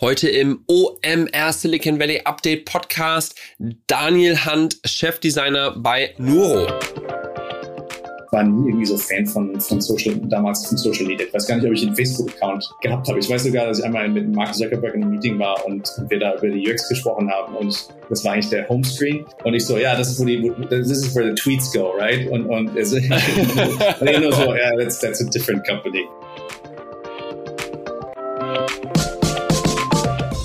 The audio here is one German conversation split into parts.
Heute im OMR Silicon Valley Update Podcast Daniel Hunt, Chefdesigner bei Nuro. War nie irgendwie so Fan von, von Social, damals von Social Media. Ich weiß gar nicht, ob ich einen Facebook-Account gehabt habe. Ich weiß sogar, dass ich einmal mit Mark Zuckerberg in einem Meeting war und wir da über die UX gesprochen haben und das war eigentlich der Homescreen. Und ich so, ja, das ist, wo die, this is where the tweets go, right? Und, und, und nur so, yeah, that's, that's a different company.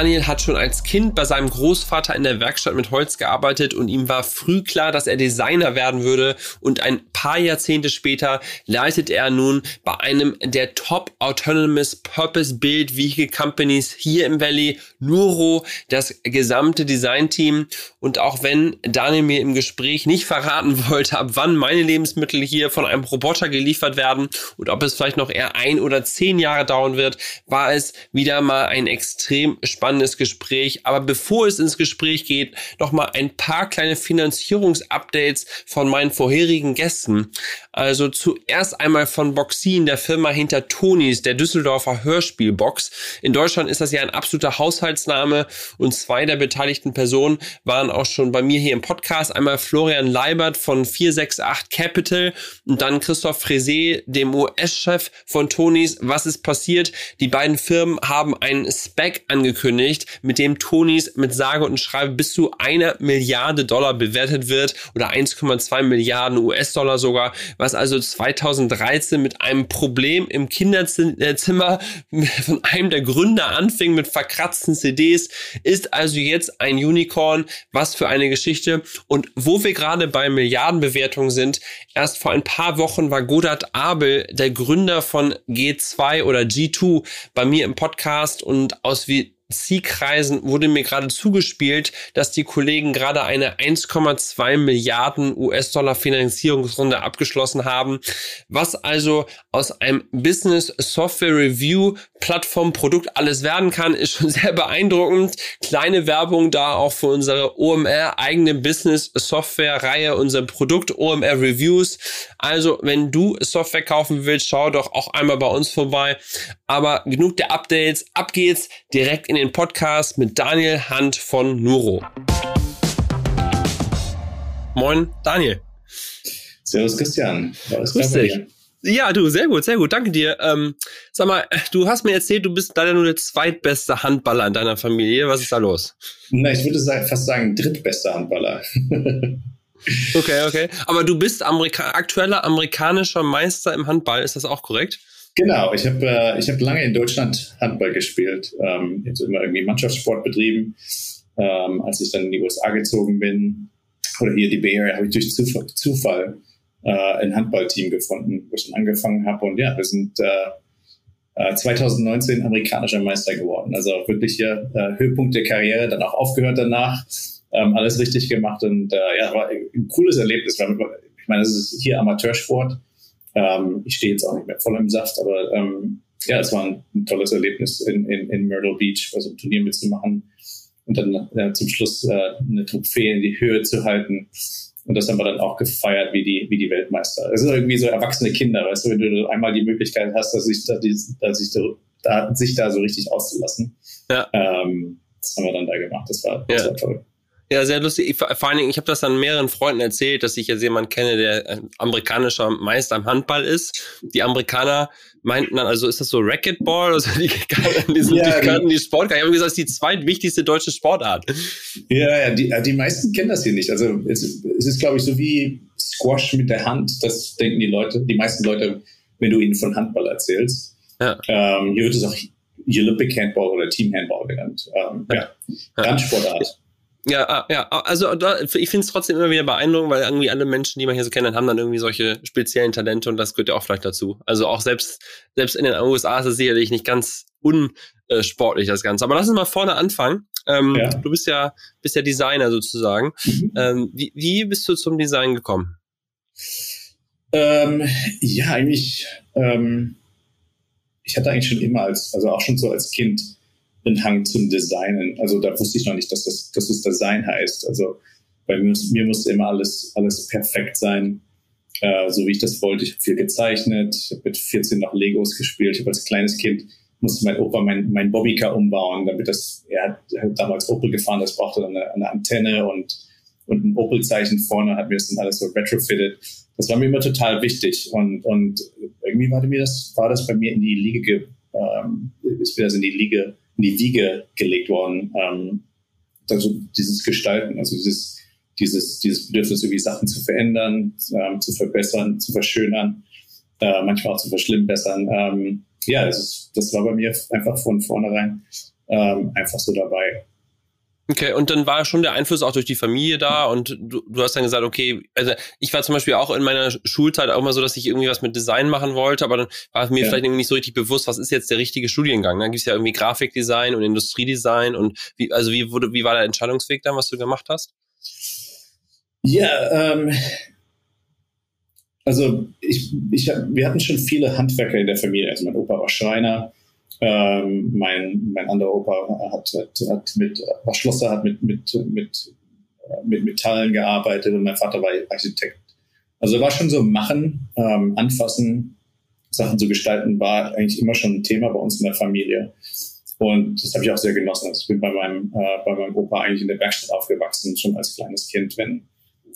Daniel hat schon als Kind bei seinem Großvater in der Werkstatt mit Holz gearbeitet und ihm war früh klar, dass er Designer werden würde. Und ein paar Jahrzehnte später leitet er nun bei einem der Top Autonomous Purpose Build Vehicle Companies hier im Valley, Nuro, das gesamte Designteam. Und auch wenn Daniel mir im Gespräch nicht verraten wollte, ab wann meine Lebensmittel hier von einem Roboter geliefert werden und ob es vielleicht noch eher ein oder zehn Jahre dauern wird, war es wieder mal ein extrem spannendes spannendes Gespräch. Aber bevor es ins Gespräch geht, noch mal ein paar kleine Finanzierungsupdates von meinen vorherigen Gästen. Also zuerst einmal von Boxin, der Firma hinter Tonis, der Düsseldorfer Hörspielbox. In Deutschland ist das ja ein absoluter Haushaltsname und zwei der beteiligten Personen waren auch schon bei mir hier im Podcast. Einmal Florian Leibert von 468 Capital und dann Christoph Fresé, dem US-Chef von Tonis. Was ist passiert? Die beiden Firmen haben einen Spec angekündigt angekündigt, mit dem Tonys mit sage und schreibe bis zu einer Milliarde Dollar bewertet wird oder 1,2 Milliarden US-Dollar sogar, was also 2013 mit einem Problem im Kinderzimmer von einem der Gründer anfing mit verkratzten CDs, ist also jetzt ein Unicorn. Was für eine Geschichte. Und wo wir gerade bei Milliardenbewertungen sind, erst vor ein paar Wochen war Godard Abel, der Gründer von G2 oder G2, bei mir im Podcast und aus wie C-Kreisen wurde mir gerade zugespielt, dass die Kollegen gerade eine 1,2 Milliarden US-Dollar Finanzierungsrunde abgeschlossen haben, was also aus einem Business Software Review Plattform Produkt alles werden kann, ist schon sehr beeindruckend. Kleine Werbung da auch für unsere OMR eigene Business Software Reihe, unser Produkt OMR Reviews. Also, wenn du Software kaufen willst, schau doch auch einmal bei uns vorbei. Aber genug der Updates, ab geht's direkt in den Podcast mit Daniel Hand von Nuro. Moin, Daniel. Servus, Christian. Grüß dich. Ja, du, sehr gut, sehr gut, danke dir. Ähm, sag mal, du hast mir erzählt, du bist leider nur der zweitbeste Handballer in deiner Familie. Was ist da los? Na, ich würde fast sagen, drittbester Handballer. okay, okay. Aber du bist Amerika aktueller amerikanischer Meister im Handball, ist das auch korrekt? Genau, ich habe äh, hab lange in Deutschland Handball gespielt, ähm, also immer irgendwie Mannschaftssport betrieben. Ähm, als ich dann in die USA gezogen bin, oder hier die Bay Area, habe ich durch Zufall, Zufall äh, ein Handballteam gefunden, wo ich dann angefangen habe. Und ja, wir sind äh, 2019 äh, amerikanischer Meister geworden. Also wirklich hier äh, Höhepunkt der Karriere, dann auch aufgehört danach, ähm, alles richtig gemacht und äh, ja, war ein cooles Erlebnis. Ich meine, es ist hier Amateursport ähm, ich stehe jetzt auch nicht mehr voll im Saft, aber ähm, ja, es war ein, ein tolles Erlebnis, in, in, in Myrtle Beach bei so einem Turnier mitzumachen und dann äh, zum Schluss äh, eine Trophäe in die Höhe zu halten. Und das haben wir dann auch gefeiert wie die, wie die Weltmeister. Es ist irgendwie so erwachsene Kinder, weißt du, wenn du einmal die Möglichkeit hast, dass sich da, dass sich da, da, sich da so richtig auszulassen. Ja. Ähm, das haben wir dann da gemacht. Das war, das ja. war toll. Ja, sehr lustig. Ich, vor allen Dingen, ich habe das dann mehreren Freunden erzählt, dass ich jetzt jemanden kenne, der amerikanischer Meister im Handball ist. Die Amerikaner meinten dann, also ist das so Racquetball? Also die, die, sind, ja, die kannten die Sport. Ich habe gesagt, das ist die zweitwichtigste deutsche Sportart. Ja, ja, die, die meisten kennen das hier nicht. Also es, es ist, glaube ich, so wie Squash mit der Hand. Das denken die Leute, die meisten Leute, wenn du ihnen von Handball erzählst. Ja. Ähm, hier wird es auch Olympic Handball oder Team Handball genannt. Ähm, ja. ja. Randsportart. Ja, ah, ja, ah, also da, ich finde es trotzdem immer wieder beeindruckend, weil irgendwie alle Menschen, die man hier so kennt, haben dann irgendwie solche speziellen Talente und das gehört ja auch vielleicht dazu. Also auch selbst, selbst in den USA ist es sicherlich nicht ganz unsportlich, das Ganze. Aber lass uns mal vorne anfangen. Ähm, ja. Du bist ja, bist ja Designer sozusagen. Mhm. Ähm, wie, wie bist du zum Design gekommen? Ähm, ja, eigentlich, ähm, ich hatte eigentlich schon immer als, also auch schon so als Kind, einen Hang zum Designen. Also da wusste ich noch nicht, dass das, dass es Design heißt. Also bei mir, mir musste immer alles, alles perfekt sein, äh, so wie ich das wollte. Ich habe viel gezeichnet, ich habe mit 14 noch Legos gespielt. Ich habe als kleines Kind musste mein Opa mein, mein Bobbycar umbauen, damit das, er hat, er hat damals Opel gefahren, das brauchte dann eine, eine Antenne und, und ein Opel-Zeichen vorne, hat mir das dann alles so retrofitted. Das war mir immer total wichtig und, und irgendwie war, mir das, war das bei mir in die Liege, ähm, ist mir das in die Liege, in die Wiege gelegt worden. Ähm, also dieses Gestalten, also dieses, dieses, dieses Bedürfnis, irgendwie Sachen zu verändern, ähm, zu verbessern, zu verschönern, äh, manchmal auch zu verschlimmbessern. Ähm, ja, das, ist, das war bei mir einfach von vornherein ähm, einfach so dabei. Okay, und dann war schon der Einfluss auch durch die Familie da und du, du hast dann gesagt, okay, also ich war zum Beispiel auch in meiner Schulzeit auch mal so, dass ich irgendwie was mit Design machen wollte, aber dann war mir ja. vielleicht irgendwie nicht so richtig bewusst, was ist jetzt der richtige Studiengang. Dann gibt es ja irgendwie Grafikdesign und Industriedesign und wie, also wie wurde, wie war der Entscheidungsweg dann, was du gemacht hast? Ja, ähm, also ich, ich, wir hatten schon viele Handwerker in der Familie. Also mein Opa war Schreiner, ähm, mein, mein anderer Opa hat, hat, hat mit, war Schlosser, hat mit, mit, mit, mit Metallen gearbeitet und mein Vater war Architekt. Also war schon so machen, ähm, anfassen, Sachen zu gestalten, war eigentlich immer schon ein Thema bei uns in der Familie. Und das habe ich auch sehr genossen. Also ich bin bei meinem, äh, bei meinem Opa eigentlich in der Werkstatt aufgewachsen, schon als kleines Kind, wenn,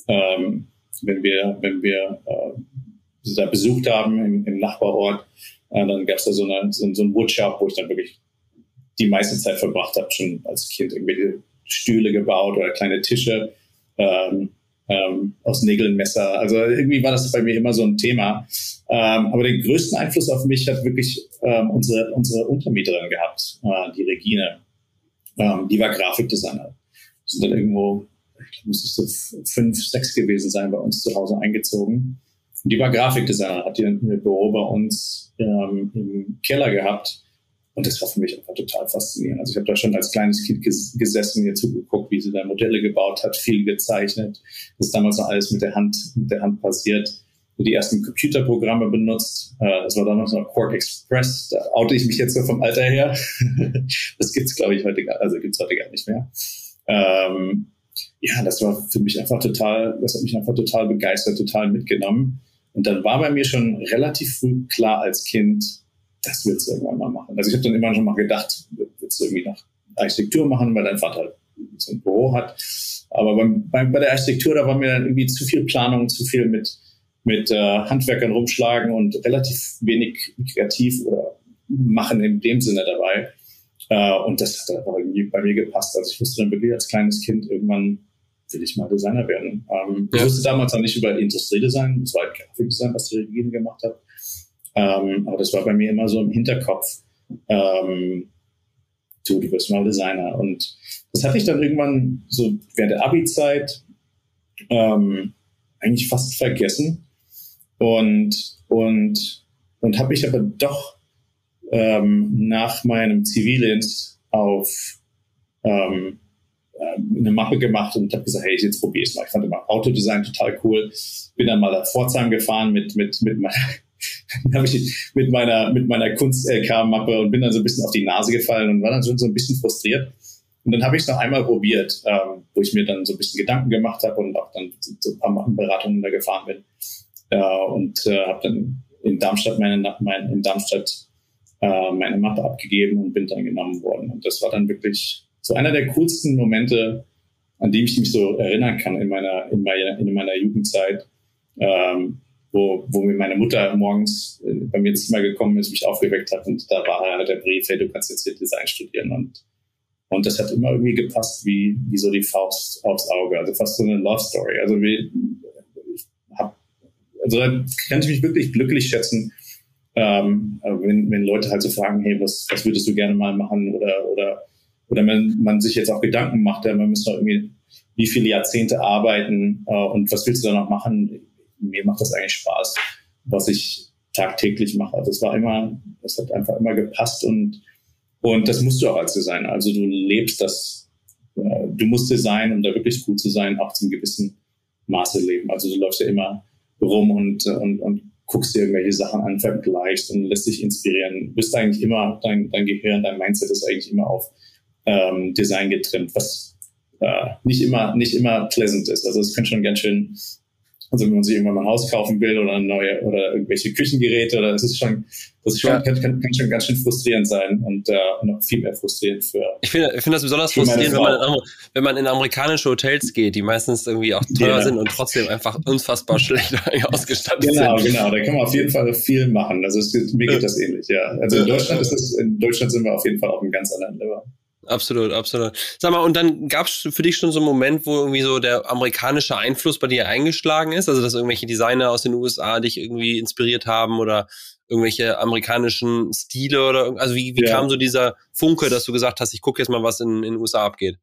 ähm, wenn wir, wenn wir äh, da besucht haben im, im Nachbarort, äh, dann gab es da so, eine, so, so einen Woodshop, wo ich dann wirklich die meiste Zeit verbracht habe, schon als Kind irgendwelche Stühle gebaut oder kleine Tische ähm, ähm, aus Nägeln, Messer. Also irgendwie war das bei mir immer so ein Thema. Ähm, aber den größten Einfluss auf mich hat wirklich ähm, unsere, unsere Untermieterin gehabt, äh, die Regine. Ähm, die war Grafikdesigner. Sind dann irgendwo ich muss es so fünf, sechs gewesen sein, bei uns zu Hause eingezogen. Und die war Grafikdesigner, hat ihr Büro bei uns ähm, im Keller gehabt. Und das war für mich einfach total faszinierend. Also ich habe da schon als kleines Kind ges gesessen, ihr zugeguckt, wie sie da Modelle gebaut hat, viel gezeichnet. Das ist damals noch alles mit der Hand, mit der Hand passiert. Die ersten Computerprogramme benutzt. Äh, das war damals noch Quark Express. Da oute ich mich jetzt so vom Alter her. das gibt's, glaube ich, heute gar, also gibt's heute gar nicht mehr. Ähm, ja, das war für mich einfach total, das hat mich einfach total begeistert, total mitgenommen. Und dann war bei mir schon relativ früh klar als Kind, das willst du irgendwann mal machen. Also ich habe dann immer schon mal gedacht, willst du irgendwie nach Architektur machen, weil dein Vater so ein Büro hat. Aber beim, bei, bei der Architektur, da war mir dann irgendwie zu viel Planung, zu viel mit, mit äh, Handwerkern rumschlagen und relativ wenig kreativ oder machen in dem Sinne dabei. Äh, und das hat einfach irgendwie bei mir gepasst. Also ich wusste dann wirklich als kleines Kind irgendwann will ich mal Designer werden. Ähm, ja. Ich wusste damals noch nicht über Industriedesign, das war halt Grafikdesign, was die Regine gemacht hat. Ähm, aber das war bei mir immer so im Hinterkopf. Ähm, du, du wirst mal Designer. Und das hatte ich dann irgendwann so während der Abi-Zeit ähm, eigentlich fast vergessen. Und, und, und habe ich aber doch ähm, nach meinem Zivildienst auf ähm, äh, eine Mappe gemacht und habe gesagt, hey, jetzt probiere es mal. Ich fand immer Autodesign total cool. Bin dann mal nach Pforzheim gefahren mit, mit, mit meiner ich mit meiner, mit meiner Kunst-LK-Mappe und bin dann so ein bisschen auf die Nase gefallen und war dann schon so ein bisschen frustriert. Und dann habe ich es noch einmal probiert, ähm, wo ich mir dann so ein bisschen Gedanken gemacht habe und auch dann so ein paar Beratungen da gefahren bin. Äh, und äh, habe dann in Darmstadt meine, mein, in Darmstadt äh, meine Mappe abgegeben und bin dann genommen worden. Und das war dann wirklich so einer der coolsten Momente, an die ich mich so erinnern kann in meiner, in meiner, in meiner Jugendzeit, ähm, wo, wo mir meine Mutter morgens äh, bei mir ins Zimmer gekommen ist, mich aufgeweckt hat und da war halt der Brief, hey, du kannst jetzt hier Design studieren und und das hat immer irgendwie gepasst, wie, wie so die Faust aufs Auge. Also fast so eine Love Story. Also wie, ich hab, also da kann ich mich wirklich glücklich schätzen, ähm, wenn, wenn Leute halt so fragen, hey, was, was würdest du gerne mal machen oder, oder, oder man, man sich jetzt auch Gedanken macht, ja, man müsste irgendwie wie viele Jahrzehnte arbeiten äh, und was willst du da noch machen? Mir macht das eigentlich Spaß, was ich tagtäglich mache. Also es war immer, es hat einfach immer gepasst und, und das musst du auch als Designer. Also du lebst das, äh, du musst Design, um da wirklich gut zu sein, auch zum gewissen Maße leben. Also du läufst ja immer rum und, und, und guckst dir irgendwelche Sachen an, vergleichst und lässt dich inspirieren. Du bist eigentlich immer, dein, dein Gehirn, dein Mindset ist eigentlich immer auf ähm, Design getrimmt, was äh, nicht immer nicht immer pleasant ist. Also es kann schon ganz schön also wenn man sich irgendwann mal ein Haus kaufen will oder neue oder irgendwelche Küchengeräte oder das ist schon, das ist schon, ja. kann, kann, kann, schon ganz schön frustrierend sein und äh, noch viel mehr frustrierend für. Ich finde, ich finde das besonders frustrierend, wenn man, in, wenn man in amerikanische Hotels geht, die meistens irgendwie auch teuer ja. sind und trotzdem einfach unfassbar schlecht ausgestattet genau, sind. Genau, genau. Da kann man auf jeden Fall viel machen. Also es, mir geht das ähnlich, ja. Also in Deutschland ist es, in Deutschland sind wir auf jeden Fall auf einem ganz anderen Level. Absolut, absolut. Sag mal, und dann gab es für dich schon so einen Moment, wo irgendwie so der amerikanische Einfluss bei dir eingeschlagen ist? Also, dass irgendwelche Designer aus den USA dich irgendwie inspiriert haben oder irgendwelche amerikanischen Stile oder also wie, wie ja. kam so dieser Funke, dass du gesagt hast, ich gucke jetzt mal, was in, in den USA abgeht?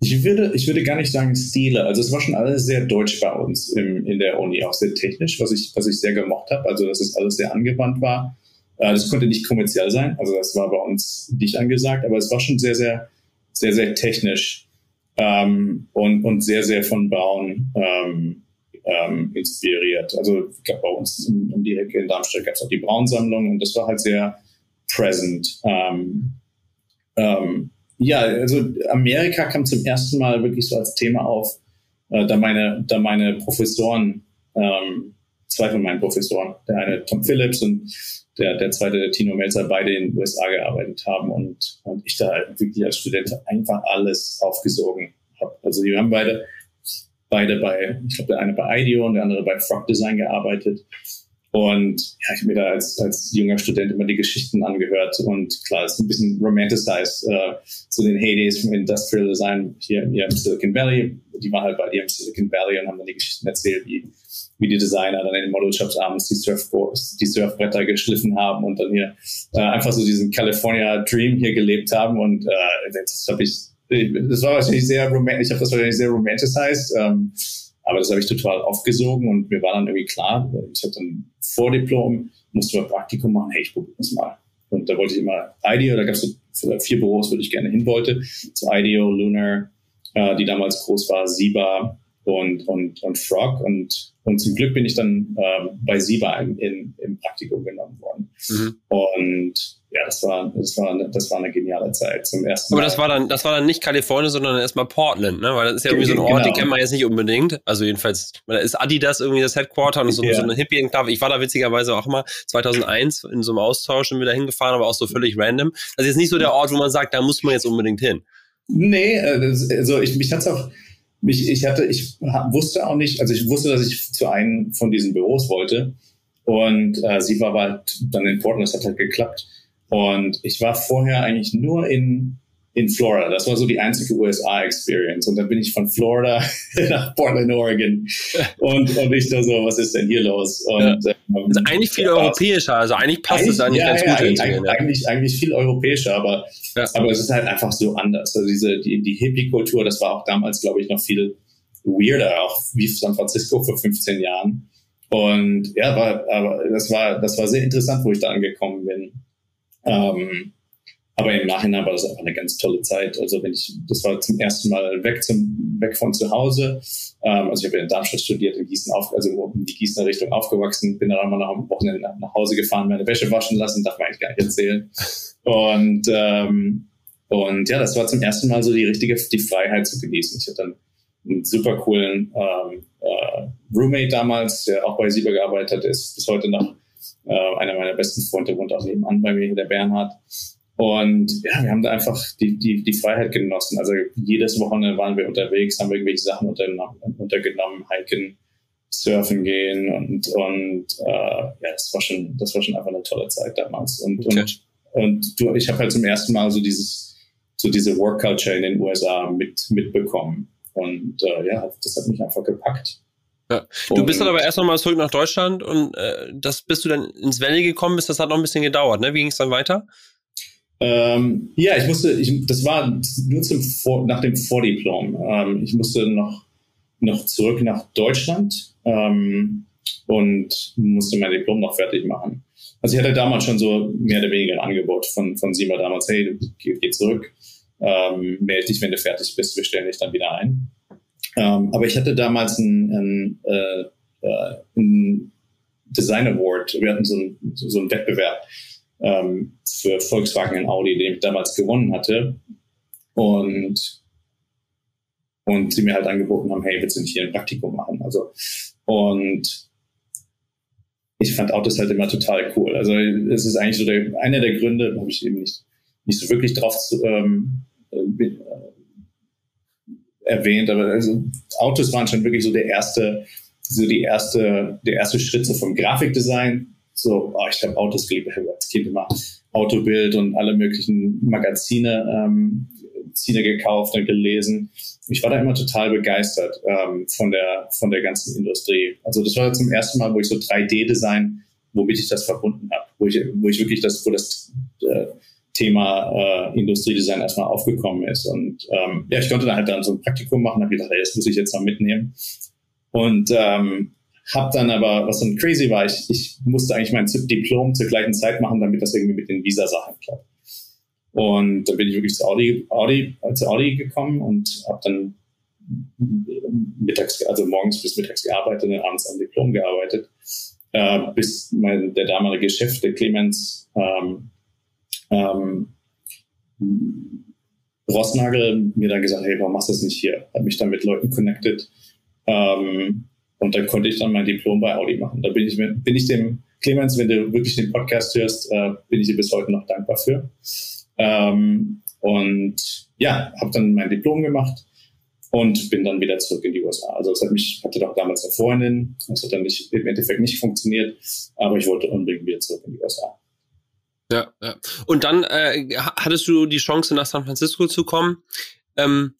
Ich würde, ich würde gar nicht sagen Stile. Also es war schon alles sehr deutsch bei uns im, in der Uni, auch sehr technisch, was ich, was ich sehr gemocht habe. Also dass es alles sehr angewandt war. Äh, das konnte nicht kommerziell sein, also das war bei uns nicht angesagt, aber es war schon sehr, sehr, sehr, sehr technisch ähm, und, und sehr, sehr von Braun ähm, ähm, inspiriert. Also gab bei uns um die Ecke in Darmstadt gab es auch die Braun-Sammlung und das war halt sehr present. Ähm, ähm, ja, also Amerika kam zum ersten Mal wirklich so als Thema auf, äh, da meine, da meine Professoren, ähm, zwei von meinen Professoren, der eine Tom Phillips und der, der zweite, der Tino Melzer, beide in den USA gearbeitet haben und, und ich da wirklich als Student einfach alles aufgesogen habe. Also die haben beide, beide bei, ich glaube, der eine bei IDEO und der andere bei Frog Design gearbeitet. Und ja, ich habe mir da als, als junger Student immer die Geschichten angehört und klar, es ist ein bisschen romanticized, äh, zu den Heydays vom Industrial Design hier, hier im Silicon Valley. Die waren halt bei dir im Silicon Valley und haben dann die Geschichten erzählt, wie wie die Designer dann in den Model-Shops abends die, Surfboards, die Surfbretter geschliffen haben und dann hier äh, einfach so diesen California Dream hier gelebt haben. Und äh, das habe ich, das war wahrscheinlich sehr romantisch, ich habe das wahrscheinlich sehr romanticized, ähm, aber das habe ich total aufgesogen und mir war dann irgendwie klar, ich habe dann vor Diplom, musste mal Praktikum machen, hey, ich probiere das mal. Und da wollte ich immer IDEO, da gab es so vier Büros, wo ich gerne hin wollte. So IDEO, Lunar, äh, die damals groß war, Siba und, und, und Frog. Und und zum Glück bin ich dann ähm, bei Siba in, in, im Praktikum genommen worden. Mhm. Und ja, das war, das war, eine, das war eine geniale Zeit zum ersten Mal. Aber das war dann, das war dann nicht Kalifornien, sondern erstmal Portland, ne? Weil das ist ja irgendwie so ein Ort, genau. den kennt man jetzt nicht unbedingt. Also jedenfalls, da ist Adidas irgendwie das Headquarter und so, ja. so eine Hippie-Enklave. Ich war da witzigerweise auch mal 2001 in so einem Austausch und wieder hingefahren, aber auch so völlig random. Das ist jetzt nicht so der Ort, wo man sagt, da muss man jetzt unbedingt hin. Nee, äh, also ich, mich hat's auch, mich, ich hatte, ich wusste auch nicht, also ich wusste, dass ich zu einem von diesen Büros wollte. Und äh, sie war halt dann in Portland, das hat halt geklappt. Und ich war vorher eigentlich nur in in Florida. Das war so die einzige USA-Experience. Und dann bin ich von Florida nach Portland, Oregon. Und, und ich da so, was ist denn hier los? Und, ja. ähm, also eigentlich viel europäischer. Also eigentlich passt eigentlich, es da nicht ja, ganz ja, gut eigentlich, eigentlich, eigentlich viel europäischer, aber, aber es ist halt einfach so anders. Also diese, die, die Hippie-Kultur, das war auch damals, glaube ich, noch viel weirder, auch wie San Francisco vor 15 Jahren. Und ja, war, aber das war, das war sehr interessant, wo ich da angekommen bin. Ähm, aber im Nachhinein war das einfach eine ganz tolle Zeit. Also wenn ich, das war zum ersten Mal weg zum, weg von zu Hause. Ähm, also ich habe in Darmstadt studiert, in Gießen auf, also in die Gießener Richtung aufgewachsen, bin dann einmal nach am Wochenende nach, nach Hause gefahren, meine Wäsche waschen lassen, darf man eigentlich gar nicht erzählen. Und, ähm, und ja, das war zum ersten Mal so die richtige, die Freiheit zu genießen. Ich hatte dann einen super coolen ähm, äh, Roommate damals, der auch bei Sieber gearbeitet hat, ist bis heute noch äh, einer meiner besten Freunde, wohnt auch nebenan bei mir, der Bernhard. Und ja, wir haben da einfach die, die, die Freiheit genossen. Also jedes Wochenende waren wir unterwegs, haben irgendwelche Sachen untergenommen, untergenommen hiken, surfen gehen und, und äh, ja, das war schon, das war schon einfach eine tolle Zeit damals. Und, okay. und, und du, ich habe halt zum ersten Mal so dieses, so diese Work Culture in den USA mit, mitbekommen. Und äh, ja, das hat mich einfach gepackt. Ja. Du bist dann aber erst nochmal zurück nach Deutschland und äh, das bist du dann ins Valley gekommen bist, das hat noch ein bisschen gedauert, ne? Wie ging es dann weiter? Ähm, ja, ich musste, ich, das war nur zum Vor, nach dem Vordiplom. Ähm, ich musste noch, noch zurück nach Deutschland ähm, und musste mein Diplom noch fertig machen. Also ich hatte damals schon so mehr oder weniger ein Angebot von, von Sima damals, hey, geh, geh zurück, ähm, melde dich, wenn du fertig bist, wir stellen dich dann wieder ein. Ähm, aber ich hatte damals ein, ein, äh, äh, ein Design Award. Wir hatten so einen, so einen Wettbewerb ähm, für Volkswagen und Audi, den ich damals gewonnen hatte. Und, und sie mir halt angeboten haben, hey, willst du nicht hier ein Praktikum machen? Also, und ich fand Autos halt immer total cool. Also es ist eigentlich so der, einer der Gründe, habe ich eben nicht, nicht so wirklich drauf ähm, äh, erwähnt, aber also Autos waren schon wirklich so der erste, so die erste, der erste Schritt so vom Grafikdesign. So, oh, ich habe Autos geliebt, ich habe als Kind immer Autobild und alle möglichen Magazine, ähm, Magazine gekauft und gelesen. Ich war da immer total begeistert ähm, von der von der ganzen Industrie. Also das war zum ersten Mal, wo ich so 3D-Design, womit ich das verbunden habe, wo ich wo ich wirklich das, wo das äh, Thema äh, Industriedesign erstmal aufgekommen ist. Und ähm, ja, ich konnte dann halt dann so ein Praktikum machen, habe gedacht, hey, das muss ich jetzt noch mitnehmen. Und ähm, habe dann aber, was dann crazy war, ich, ich musste eigentlich mein Diplom zur gleichen Zeit machen, damit das irgendwie mit den Visa-Sachen klappt. Und dann bin ich wirklich zu Audi, Audi, zu Audi gekommen und habe dann mittags, also morgens bis mittags gearbeitet und abends am Diplom gearbeitet, äh, bis mein, der damalige Chef, der Clemens, ähm, ähm, Rossnagel mir dann gesagt, hey, warum machst du das nicht hier? Hat mich dann mit Leuten connected. Ähm, und dann konnte ich dann mein Diplom bei Audi machen. Da bin ich, bin ich dem, Clemens, wenn du wirklich den Podcast hörst, äh, bin ich dir bis heute noch dankbar für. Ähm, und ja, habe dann mein Diplom gemacht und bin dann wieder zurück in die USA. Also es hat mich, hatte doch damals eine Freundin, das hat dann nicht, im Endeffekt nicht funktioniert, aber ich wollte unbedingt wieder zurück in die USA. Ja, ja. Und dann äh, hattest du die Chance, nach San Francisco zu kommen. Ähm,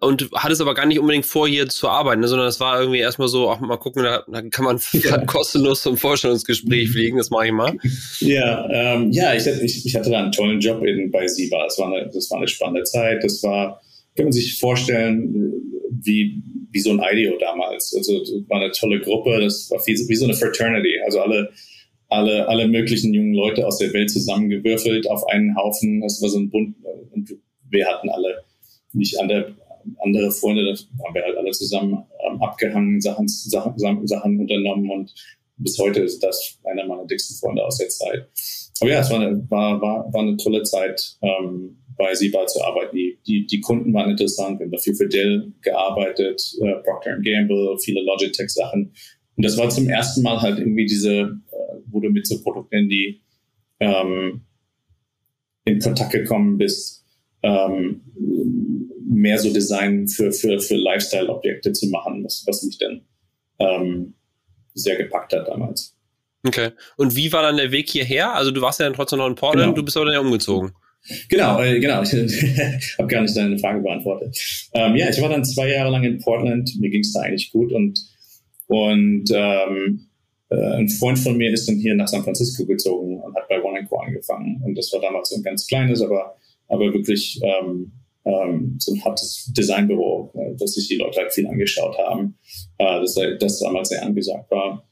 und hattest aber gar nicht unbedingt vor, hier zu arbeiten, ne, sondern es war irgendwie erstmal so, auch mal gucken, da, da kann man ja. kostenlos zum Vorstellungsgespräch fliegen, das mache ich mal. Ja, ähm, ja, ich, ich, ich hatte da einen tollen Job in, bei SIBA. Das war, eine, das war eine spannende Zeit. Das war, kann man sich vorstellen, wie, wie so ein IDEO damals. Also das war eine tolle Gruppe, das war wie, wie so eine Fraternity. Also alle alle, alle möglichen jungen Leute aus der Welt zusammengewürfelt auf einen Haufen. Das war so ein Bund und wir hatten alle nicht andere, andere Freunde, da haben wir halt alle zusammen ähm, abgehangen, Sachen, Sachen, Sachen unternommen und bis heute ist das einer meiner dicksten Freunde aus der Zeit. Aber ja, es war eine, war, war, war eine tolle Zeit, ähm, bei Siba zu arbeiten. Die, die, die Kunden waren interessant. Wir haben da viel für Dell gearbeitet, äh, Procter Gamble, viele Logitech-Sachen. Und das war zum ersten Mal halt irgendwie diese wo du mit so Produkten, die ähm, in Kontakt gekommen bist, ähm, mehr so Design für, für, für Lifestyle-Objekte zu machen, was, was mich dann ähm, sehr gepackt hat damals. Okay. Und wie war dann der Weg hierher? Also du warst ja dann trotzdem noch in Portland, genau. du bist aber dann ja umgezogen. Genau, äh, genau. Ich habe gar nicht deine Frage beantwortet. Ähm, ja, ich war dann zwei Jahre lang in Portland. Mir ging es da eigentlich gut und und ähm, äh, ein Freund von mir ist dann hier nach San Francisco gezogen und hat bei One Co angefangen. Und das war damals so ein ganz kleines, aber, aber wirklich ähm, ähm, so ein hartes Designbüro, äh, das sich die Leute halt viel angeschaut haben, äh, das, das damals sehr angesagt war.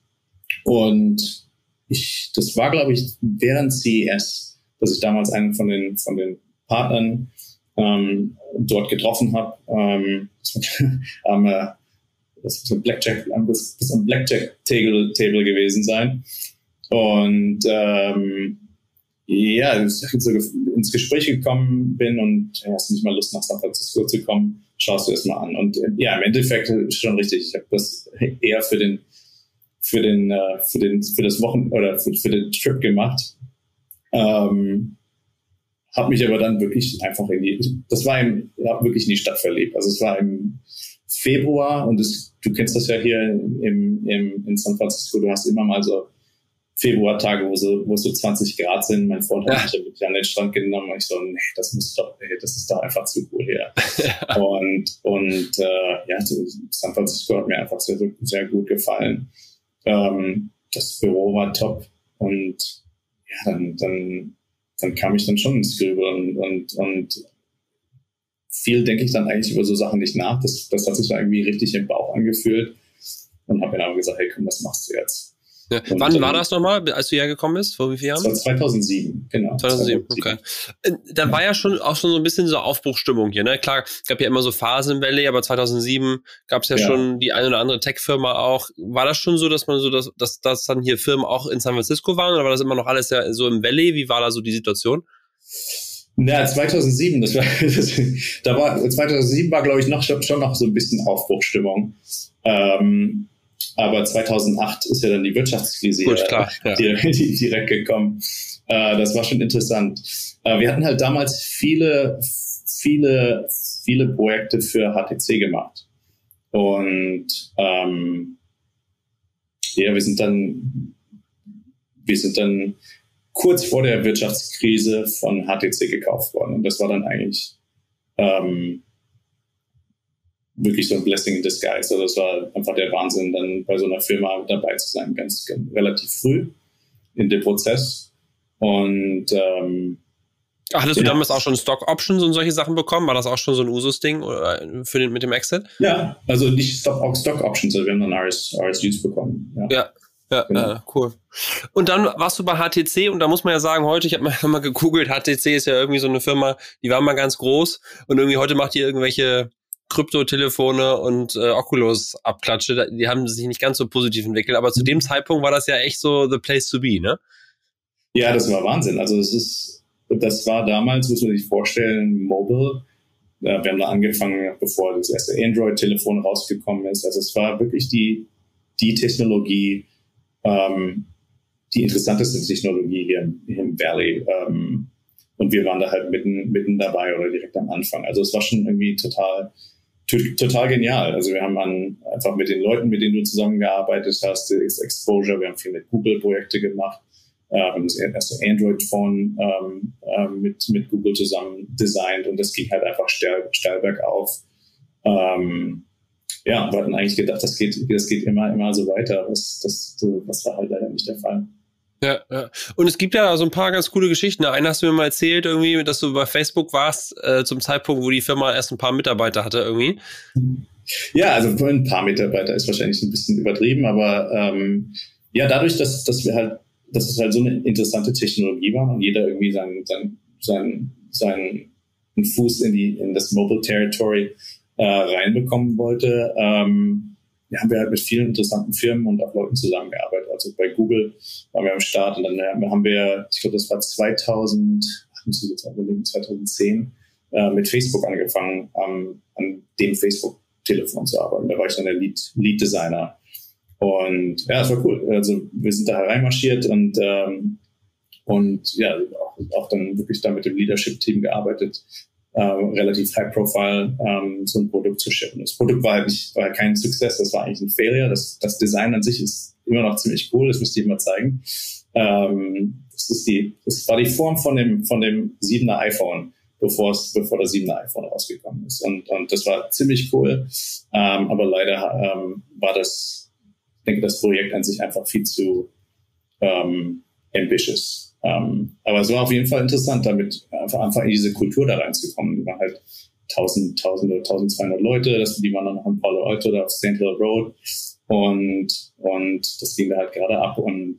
Und ich, das war, glaube ich, während CES, dass ich damals einen von den, von den Partnern ähm, dort getroffen habe. Ähm, wir das muss ein Blackjack, das muss ein Blackjack-Table Table gewesen sein. Und ähm, ja, ins Gespräch gekommen bin und hast nicht mal Lust nach San Francisco zu kommen, schaust du es mal an. Und äh, ja, im Endeffekt schon richtig. Ich habe das eher für den für den äh, für den für das Wochen oder für, für den Trip gemacht. Ähm, habe mich aber dann wirklich einfach in die das war im ja, wirklich in die Stadt verliebt. Also es war im Februar und das, du kennst das ja hier im, im, in San Francisco, du hast immer mal so Februartage, wo so, wo so 20 Grad sind. Mein Freund hat mich mit an den Strand genommen und ich so, nee, das muss doch, ey, das ist doch einfach zu cool hier. Ja. Und, und äh, ja, San Francisco hat mir einfach sehr, sehr gut gefallen. Ähm, das Büro war top und ja, dann, dann, dann kam ich dann schon ins Grübeln und, und, und viel denke ich dann eigentlich über so Sachen nicht nach. Das, das hat sich dann irgendwie richtig im Bauch angefühlt und habe mir dann aber gesagt, hey komm, was machst du jetzt? Ja. Wann dann, war das nochmal, als du hergekommen bist? Vor wie vielen Jahren? Das war 2007, genau. 2007, 2007. okay. Äh, da war ja schon auch schon so ein bisschen so Aufbruchstimmung hier, ne? Klar, gab ja immer so Phasen im Valley, aber 2007 gab es ja, ja, schon die eine oder andere Tech-Firma auch. War das schon so, dass man so, dass, dass, dass dann hier Firmen auch in San Francisco waren oder war das immer noch alles ja so im Valley? Wie war da so die Situation? Na, 2007, das war, das, da war, 2007 war, glaube ich, noch, schon noch so ein bisschen Aufbruchstimmung. Ähm, aber 2008 ist ja dann die Wirtschaftskrise Gut, klar, ja. direkt gekommen. Äh, das war schon interessant. Äh, wir hatten halt damals viele, viele, viele Projekte für HTC gemacht. Und ähm, ja, wir sind dann, wir sind dann kurz vor der Wirtschaftskrise von HTC gekauft worden. Und das war dann eigentlich ähm, wirklich so ein Blessing in disguise. Also das war einfach der Wahnsinn, dann bei so einer Firma dabei zu sein, ganz, ganz relativ früh in dem Prozess. Und ähm, Hattest ja. du damals auch schon Stock Options und solche Sachen bekommen? War das auch schon so ein Usus-Ding für den, mit dem Exit? Ja, also nicht Stock, Stock Options, also wir haben dann RS, RSUs bekommen. Ja, ja, ja, genau. ja, cool. Und dann warst du bei HTC und da muss man ja sagen, heute, ich habe mal, mal gegoogelt, HTC ist ja irgendwie so eine Firma, die war mal ganz groß und irgendwie heute macht die irgendwelche Kryptotelefone und äh, Oculus-Abklatsche, die haben sich nicht ganz so positiv entwickelt, aber zu dem Zeitpunkt war das ja echt so the place to be, ne? Ja, das war Wahnsinn. Also es ist, das war damals, muss man sich vorstellen, mobile. wir haben da angefangen, bevor das erste Android-Telefon rausgekommen ist. Also es war wirklich die, die Technologie, ähm, die interessanteste Technologie hier im, hier im Valley. Ähm, und wir waren da halt mitten, mitten dabei oder direkt am Anfang. Also es war schon irgendwie total, total genial. Also wir haben an, einfach mit den Leuten, mit denen du zusammengearbeitet hast, das Exposure, wir haben viel mit Google-Projekte gemacht, äh, haben das erste Android-Phone ähm, äh, mit, mit Google zusammen designt und das ging halt einfach steil, steil bergauf. Ähm, ja, wir hatten eigentlich gedacht, das geht, das geht immer, immer so weiter. Das, das, das war halt leider nicht der Fall. Ja, ja. Und es gibt ja so ein paar ganz coole Geschichten. Eine hast du mir mal erzählt, irgendwie, dass du bei Facebook warst, äh, zum Zeitpunkt, wo die Firma erst ein paar Mitarbeiter hatte, irgendwie. Ja, also ein paar Mitarbeiter ist wahrscheinlich ein bisschen übertrieben, aber ähm, ja, dadurch, dass, dass wir halt, dass es halt so eine interessante Technologie war und jeder irgendwie seinen, seinen, seinen, seinen Fuß in die, in das Mobile Territory äh, reinbekommen wollte, ähm, ja, haben wir halt mit vielen interessanten Firmen und auch Leuten zusammengearbeitet. Also bei Google waren wir am Start und dann äh, haben wir, ich glaube, das war 2000, muss ich jetzt überlegen, 2010, äh, mit Facebook angefangen, ähm, an dem Facebook-Telefon zu arbeiten. Da war ich dann der Lead-Designer. und ja, es war cool. Also wir sind da hereinmarschiert und ähm, und ja, auch, auch dann wirklich da mit dem Leadership-Team gearbeitet, äh, relativ high profile ähm, so ein Produkt zu schippen. Das Produkt war halt nicht, war halt kein Success, das war eigentlich ein Failure. Das, das Design an sich ist immer noch ziemlich cool, das müsste ich mal zeigen. Ähm, das ist die, das war die Form von dem, von dem 7er iPhone, bevor es, bevor das 7er iPhone rausgekommen ist. Und, und das war ziemlich cool. Ähm, aber leider ähm, war das, ich denke, das Projekt an sich einfach viel zu ähm, ambitious ähm, aber es war auf jeden Fall interessant, damit einfach, einfach in diese Kultur da reinzukommen. Wir waren halt 1000, 1000 oder 1200 Leute, das, die waren dann noch in Palo Alto oder auf St. Hill Road und, und das ging da halt gerade ab und,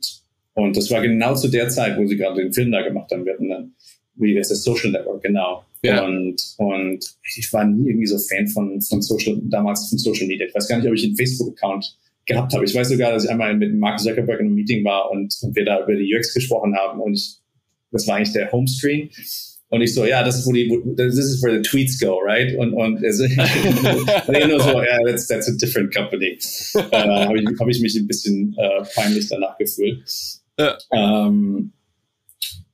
und das war genau zu der Zeit, wo sie gerade den Film da gemacht haben. Wir hatten dann, wie das ist Social Network, genau. Ja. Und, und ich war nie irgendwie so Fan von, von Social, damals von Social Media. Ich weiß gar nicht, ob ich einen Facebook-Account gehabt habe. Ich weiß sogar, dass ich einmal mit Mark Zuckerberg in einem Meeting war und, und wir da über die UX gesprochen haben und ich, das war eigentlich der Homescreen. Und ich so, ja, das ist wo die, this is where the tweets go, right? Und, und, also, nur so, ja, yeah, that's, that's a different company. äh, Habe ich, hab ich mich ein bisschen äh, peinlich danach gefühlt. Ja. Ähm,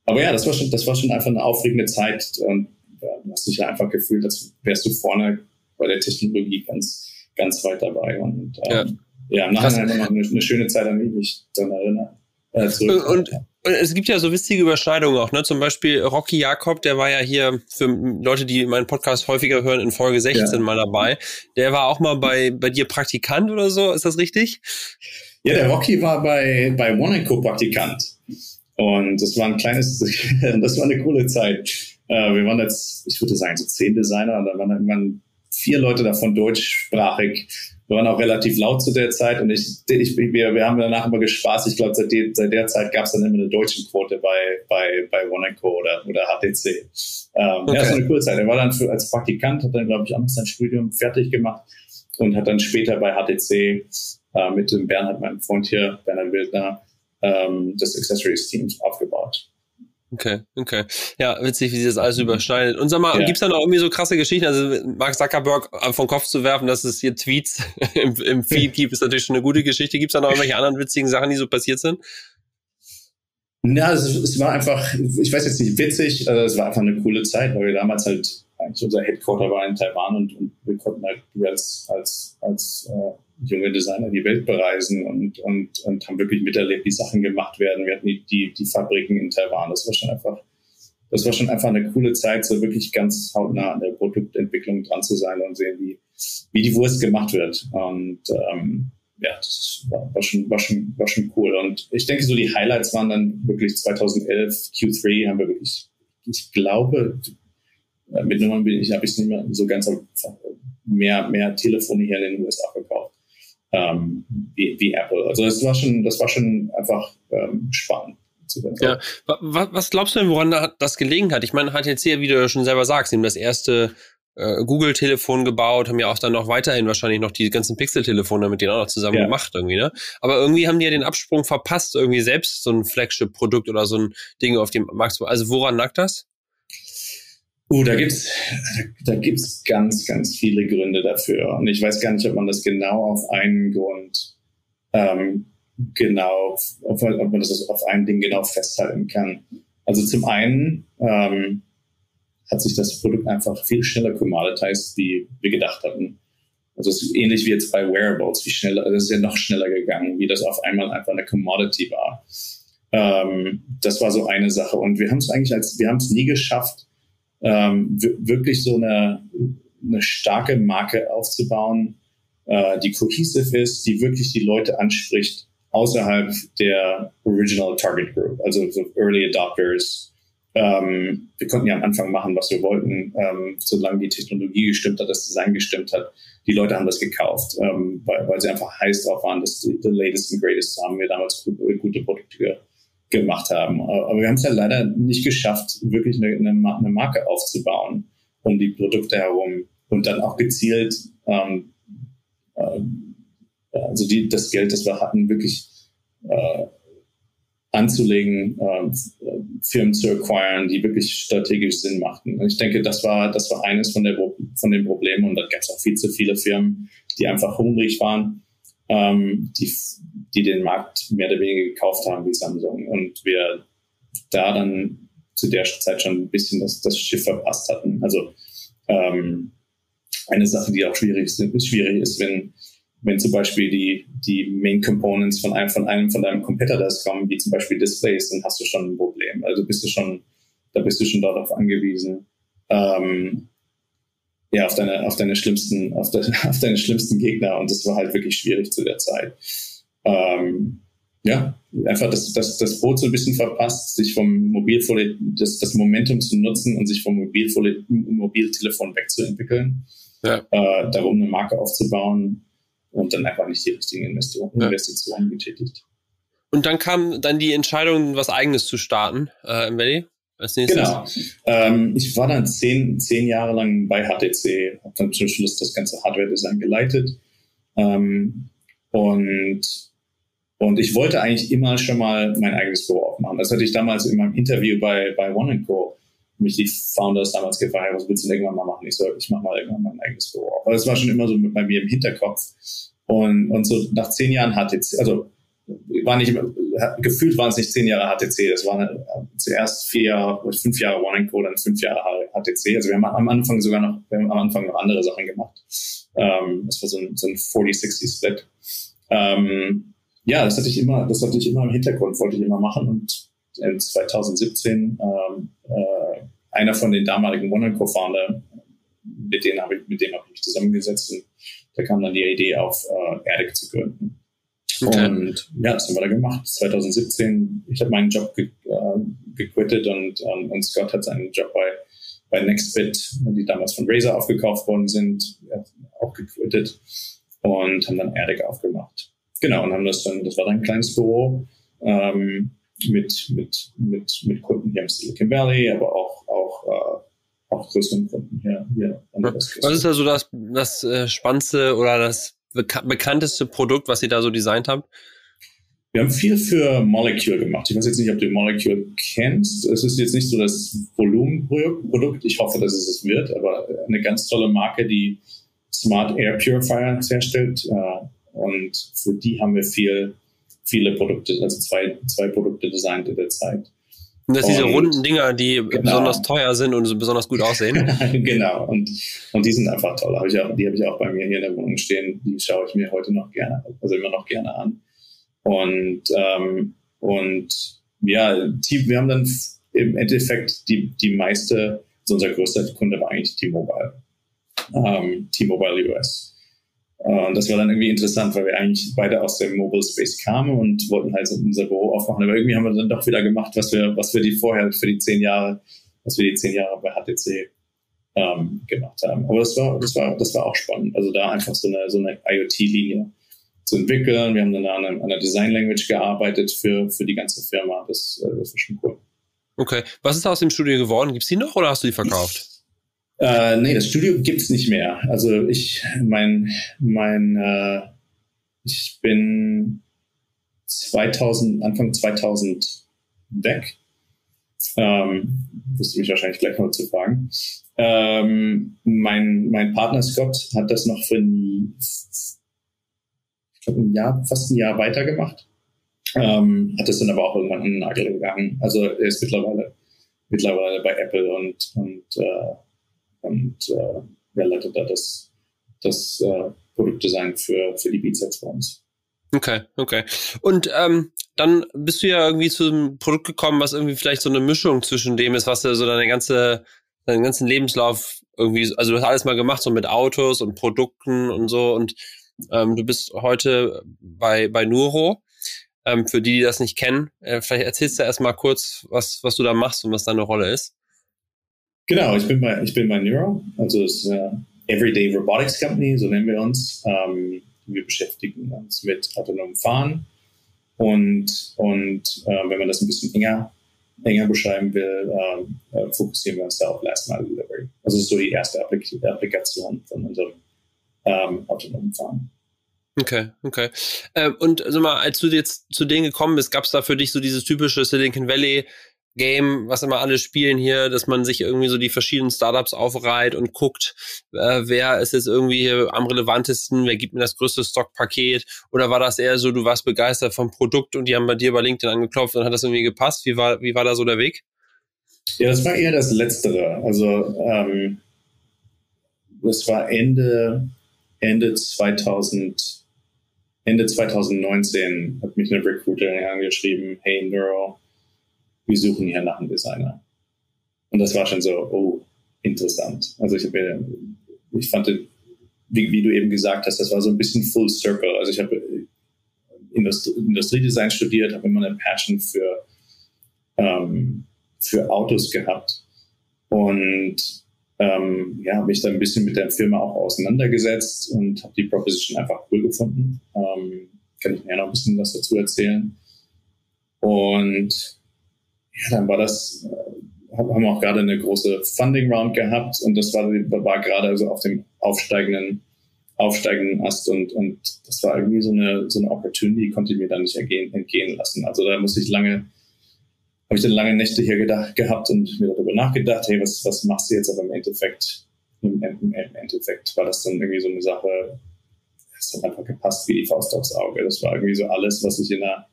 aber ja, das war schon, das war schon einfach eine aufregende Zeit und du hast dich ja einfach gefühlt, als wärst du vorne bei der Technologie ganz, ganz weit dabei. Und ähm, ja im Nachhinein immer noch eine, eine, schöne Zeit, an die ich mich daran erinnere. Äh, und, und, es gibt ja so witzige Überschneidungen auch, ne? Zum Beispiel Rocky Jakob, der war ja hier für Leute, die meinen Podcast häufiger hören, in Folge 16 ja. mal dabei. Der war auch mal bei, bei dir Praktikant oder so, ist das richtig? Ja, der Rocky war bei, bei One Co. Praktikant. Und das war ein kleines, das war eine coole Zeit. Äh, wir waren jetzt, ich würde sagen, so zehn Designer und dann waren irgendwann vier Leute davon deutschsprachig. Wir waren auch relativ laut zu der Zeit und ich, ich wir, wir haben danach immer gespaßt. Ich glaube, seit, seit der Zeit gab es dann immer eine deutsche Quote bei, bei, bei Monaco oder, oder HTC. Ähm, okay. Ja, das war eine coole Zeit. Er war dann für, als Praktikant, hat dann, glaube ich, auch sein Studium fertig gemacht und hat dann später bei HTC äh, mit dem Bernhard, meinem Freund hier, Bernhard Wildner, ähm, das Accessories Team aufgebaut. Okay, okay. Ja, witzig, wie sich das alles überschneidet. Und sag mal, ja. gibt's da noch irgendwie so krasse Geschichten? Also Mark Zuckerberg vom Kopf zu werfen, dass es hier Tweets im, im Feed gibt, ist natürlich schon eine gute Geschichte. Gibt's da noch irgendwelche anderen witzigen Sachen, die so passiert sind? Ja, es, es war einfach, ich weiß jetzt nicht witzig, also es war einfach eine coole Zeit, weil wir damals halt eigentlich unser Headquarter war in Taiwan und, und wir konnten halt als, als, als äh, junge Designer die Welt bereisen und, und, und haben wirklich miterlebt, wie Sachen gemacht werden. Wir hatten die, die, die Fabriken in Taiwan. Das war schon einfach, das war schon einfach eine coole Zeit, so wirklich ganz hautnah an der Produktentwicklung dran zu sein und sehen, wie, wie die Wurst gemacht wird. Und ähm, ja, das war, war, schon, war, schon, war schon cool. Und ich denke, so die Highlights waren dann wirklich 2011, Q3 haben wir wirklich, ich glaube, mit Nummern bin ich, habe ich nicht mehr so ganz mehr, mehr Telefone hier in den USA verkauft ähm, wie, wie Apple. Also das war schon, das war schon einfach ähm, spannend. Ja, was glaubst du denn, woran das gelegen hat? Ich meine, hat jetzt hier, wie du schon selber sagst, eben das erste äh, Google-Telefon gebaut, haben ja auch dann noch weiterhin wahrscheinlich noch die ganzen Pixel-Telefone mit denen auch noch zusammen ja. gemacht irgendwie, ne? Aber irgendwie haben die ja den Absprung verpasst, irgendwie selbst so ein Flagship-Produkt oder so ein Ding auf dem Markt. Also woran lag das? Uh, da gibt's, da gibt's ganz, ganz viele Gründe dafür. Und ich weiß gar nicht, ob man das genau auf einen Grund, ähm, genau, ob, ob man das auf ein Ding genau festhalten kann. Also zum einen ähm, hat sich das Produkt einfach viel schneller commoditized, wie wir gedacht hatten. Also es ist ähnlich wie jetzt bei Wearables, wie schneller, das also ist ja noch schneller gegangen, wie das auf einmal einfach eine Commodity war. Ähm, das war so eine Sache. Und wir haben es eigentlich als, wir haben es nie geschafft, ähm, wirklich so eine, eine starke Marke aufzubauen, äh, die cohesive ist, die wirklich die Leute anspricht außerhalb der Original Target Group, also so Early Adopters. Ähm, wir konnten ja am Anfang machen, was wir wollten, ähm, solange die Technologie gestimmt hat, das Design gestimmt hat. Die Leute haben das gekauft, ähm, weil, weil sie einfach heiß drauf waren, dass die, the latest and greatest haben wir damals gute, gute Produkte gemacht haben. Aber wir haben es ja leider nicht geschafft, wirklich eine, eine, Marke aufzubauen um die Produkte herum und dann auch gezielt, ähm, äh, also die, das Geld, das wir hatten, wirklich äh, anzulegen, äh, Firmen zu acquiren, die wirklich strategisch Sinn machten. Und ich denke, das war, das war eines von, der, von den Problemen und da gab es auch viel zu viele Firmen, die einfach hungrig waren ähm, die, die den Markt mehr oder weniger gekauft haben wie Samsung. Und wir da dann zu der Zeit schon ein bisschen das, das Schiff verpasst hatten. Also ähm, eine Sache, die auch schwierig ist, schwierig ist, wenn, wenn zum Beispiel die, die Main Components von einem von einem von deinem Competitors kommen, wie zum Beispiel Displays, dann hast du schon ein Problem. Also bist du schon, da bist du schon darauf angewiesen, ähm, ja, auf deine, auf deine schlimmsten, auf, de, auf deine schlimmsten Gegner und das war halt wirklich schwierig zu der Zeit. Ähm, ja, einfach das, das, das Boot so ein bisschen verpasst, sich vom Mobilfol das, das Momentum zu nutzen und sich vom Mobilfol Mobiltelefon wegzuentwickeln, ja. äh, darum eine Marke aufzubauen und dann einfach nicht die richtigen Investitionen, ja. Investitionen getätigt. Und dann kam dann die Entscheidung, was Eigenes zu starten äh, im Valley? Als nächstes? Genau. Ähm, ich war dann zehn, zehn Jahre lang bei HTC, habe dann zum Schluss das ganze Hardware-Design geleitet. Ähm, und, und ich wollte eigentlich immer schon mal mein eigenes Büro aufmachen. Das hatte ich damals in meinem Interview bei, bei One Co. mich die Founders damals gefragt, was willst du denn irgendwann mal machen? Ich so, ich mache mal irgendwann mein eigenes Büro auf. Aber das war schon immer so bei mir im Hinterkopf. Und, und so nach zehn Jahren HTC, also war nicht, gefühlt waren es nicht zehn Jahre HTC, das waren äh, zuerst vier Jahre, fünf Jahre One Code, dann fünf Jahre HTC. Also wir haben am Anfang sogar noch, wir haben am Anfang noch andere Sachen gemacht. Ähm, das war so ein, so ein 40-60-Split. Ähm, ja, das hatte ich immer, das hatte ich immer im Hintergrund, wollte ich immer machen und in 2017 ähm, äh, einer von den damaligen One Co-Founder, mit denen habe ich, mit dem habe ich mich zusammengesetzt und da kam dann die Idee auf, äh, Erdic zu gründen. Okay. Und ja, das haben wir da gemacht. 2017, ich habe meinen Job ge äh, gequittet und, ähm, und Scott hat seinen Job bei, bei Nextbit, die damals von Razer aufgekauft worden sind, auch gequittet und haben dann Erdig aufgemacht. Genau, und haben das dann, das war dann ein kleines Büro ähm, mit, mit, mit, mit Kunden hier im Silicon Valley, aber auch, auch, äh, auch größeren Kunden hier. hier Was ist da so das, das äh, spannendste oder das bekannteste Produkt, was ihr da so designt habt? Wir haben viel für Molecule gemacht. Ich weiß jetzt nicht, ob du Molecule kennst. Es ist jetzt nicht so das Volumenprodukt. Ich hoffe, dass es es wird, aber eine ganz tolle Marke, die Smart Air Purifiers herstellt. Äh, und für die haben wir viel, viele Produkte, also zwei, zwei Produkte designt in der Zeit. Und das sind diese runden Dinger, die genau. besonders teuer sind und so besonders gut aussehen. genau, und, und die sind einfach toll. Hab ich auch, die habe ich auch bei mir hier in der Wohnung stehen. Die schaue ich mir heute noch gerne, also immer noch gerne an. Und, ähm, und ja, die, wir haben dann im Endeffekt die, die meiste, also unser größter Kunde war eigentlich T-Mobile. Ähm, T-Mobile US. Äh, und das war dann irgendwie interessant, weil wir eigentlich beide aus dem Mobile Space kamen und wollten halt so unser Büro aufmachen. Aber irgendwie haben wir dann doch wieder gemacht, was wir, was wir die vorher für die zehn Jahre, was wir die zehn Jahre bei HTC ähm, gemacht haben. Aber das war, das war, das war auch spannend. Also da einfach so eine, so eine IoT-Linie zu entwickeln. Wir haben dann an einer Design Language gearbeitet für, für die ganze Firma. Das, äh, das war schon cool. Okay. Was ist aus dem Studio geworden? Gibt's die noch oder hast du die verkauft? Äh, nee, das Studio gibt's nicht mehr. Also ich, mein, mein, äh, ich bin 2000, Anfang 2000 weg. Ähm, wirst du mich wahrscheinlich gleich noch zu fragen. Ähm, mein, mein Partner Scott hat das noch für ein, ich glaube, ein Jahr, fast ein Jahr weitergemacht. Ähm, hat das dann aber auch irgendwann an den Nagel gegangen. Also er ist mittlerweile, mittlerweile bei Apple und, und äh, und äh, wer leitet da das, das äh, Produktdesign für, für die Beatsets bei uns. Okay, okay. Und ähm, dann bist du ja irgendwie zu einem Produkt gekommen, was irgendwie vielleicht so eine Mischung zwischen dem ist, was du so deine ganze, deinen ganzen Lebenslauf irgendwie, also du hast alles mal gemacht, so mit Autos und Produkten und so und ähm, du bist heute bei, bei Nuro. Ähm, für die, die das nicht kennen, äh, vielleicht erzählst du erst mal kurz, was, was du da machst und was deine Rolle ist. Genau, ich bin bei, ich bin bei Neuro, also es ist eine Everyday Robotics Company, so nennen wir uns. Ähm, wir beschäftigen uns mit autonomem Fahren und, und äh, wenn man das ein bisschen enger, enger beschreiben will, äh, äh, fokussieren wir uns da auf Last Mile Delivery. Also das ist so die erste Applik Applikation von unserem ähm, autonomen Fahren. Okay, okay. Ähm, und also mal, als du jetzt zu denen gekommen bist, gab es da für dich so dieses typische Silicon Valley Game, was immer alle spielen hier, dass man sich irgendwie so die verschiedenen Startups aufreiht und guckt, äh, wer ist jetzt irgendwie am relevantesten, wer gibt mir das größte Stockpaket oder war das eher so, du warst begeistert vom Produkt und die haben bei dir bei LinkedIn angeklopft und hat das irgendwie gepasst? Wie war, wie war da so der Weg? Ja, das war eher das Letztere. Also ähm, das war Ende, Ende 2000, Ende 2019 hat mich eine Recruiterin angeschrieben, hey Neuro, wir suchen hier nach einem Designer. Und das war schon so, oh, interessant. Also ich, habe, ich fand, wie, wie, du eben gesagt hast, das war so ein bisschen Full Circle. Also ich habe Industrie, Industriedesign studiert, habe immer eine Passion für, ähm, für Autos gehabt und ähm, ja, habe mich dann ein bisschen mit der Firma auch auseinandergesetzt und habe die Proposition einfach cool gefunden. Ähm, kann ich mir noch ein bisschen was dazu erzählen. Und ja, dann war das, äh, haben wir auch gerade eine große Funding Round gehabt und das war, war gerade also auf dem aufsteigenden, aufsteigenden Ast und, und das war irgendwie so eine, so eine Opportunity, konnte ich mir dann nicht ergehen, entgehen lassen. Also da musste ich lange, habe ich dann lange Nächte hier gedacht, gehabt und mir darüber nachgedacht, hey, was, was machst du jetzt? Aber im Endeffekt, im, im, im Endeffekt war das dann irgendwie so eine Sache, es hat einfach gepasst wie die Faust aufs Auge. Das war irgendwie so alles, was ich in einer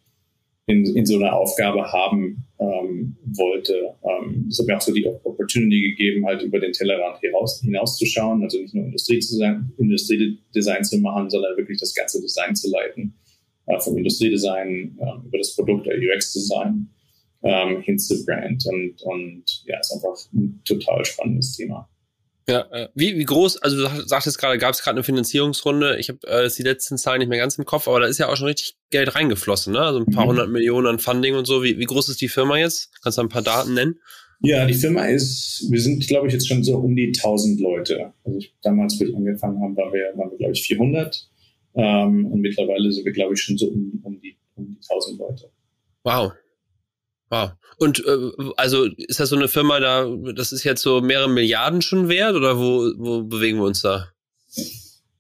in, in so einer Aufgabe haben ähm, wollte. Ähm, das hat mir auch so die Opportunity gegeben, halt über den Tellerrand hinaus, hinauszuschauen, also nicht nur Industrie Industriedesign zu machen, sondern wirklich das ganze Design zu leiten, äh, vom Industriedesign äh, über das Produkt, der UX-Design ähm, hin zu Brand und, und ja, ist einfach ein total spannendes Thema. Ja, äh, wie, wie groß, also du sagtest gerade, gab es gerade eine Finanzierungsrunde. Ich habe äh, die letzten Zahlen nicht mehr ganz im Kopf, aber da ist ja auch schon richtig Geld reingeflossen, ne? Also ein paar mhm. hundert Millionen an Funding und so. Wie, wie groß ist die Firma jetzt? Kannst du ein paar Daten nennen? Ja, die Firma ist, wir sind, glaube ich, jetzt schon so um die 1000 Leute. Also ich, damals, wo ich angefangen habe, waren wir, waren wir glaube ich, 400. Ähm, und mittlerweile sind wir, glaube ich, schon so um, um, die, um die 1000 Leute. Wow. Wow. Und äh, also ist das so eine Firma da, das ist jetzt so mehrere Milliarden schon wert oder wo, wo bewegen wir uns da?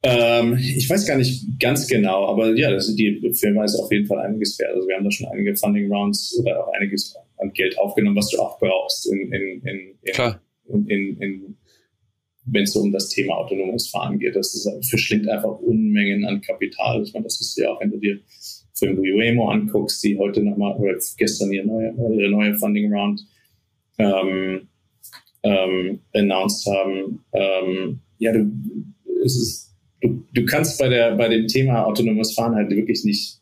Ähm, ich weiß gar nicht ganz genau, aber ja, das, die Firma ist auf jeden Fall einiges wert. Also wir haben da schon einige Funding Rounds oder auch einiges an Geld aufgenommen, was du auch brauchst in, in, in, in, in, in wenn es so um das Thema autonomes Fahren geht. Das ist, verschlingt einfach Unmengen an Kapital. Ich meine, das ist ja auch, wenn du dir Firmen wie Waymo anguckst, die heute nochmal, oder gestern ihre neue, ihre neue Funding Round ähm, ähm, announced haben. Ähm, ja, du, es ist, du, du kannst bei, der, bei dem Thema autonomes Fahren halt wirklich nicht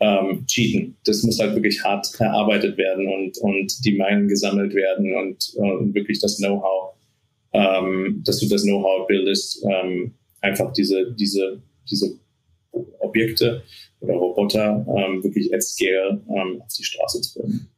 ähm, cheaten. Das muss halt wirklich hart erarbeitet werden und, und die Meilen gesammelt werden und, und wirklich das Know-how, ähm, dass du das Know-how bildest, ähm, einfach diese, diese, diese Objekte oder Roboter ähm, wirklich at scale ähm, auf die Straße zu bringen.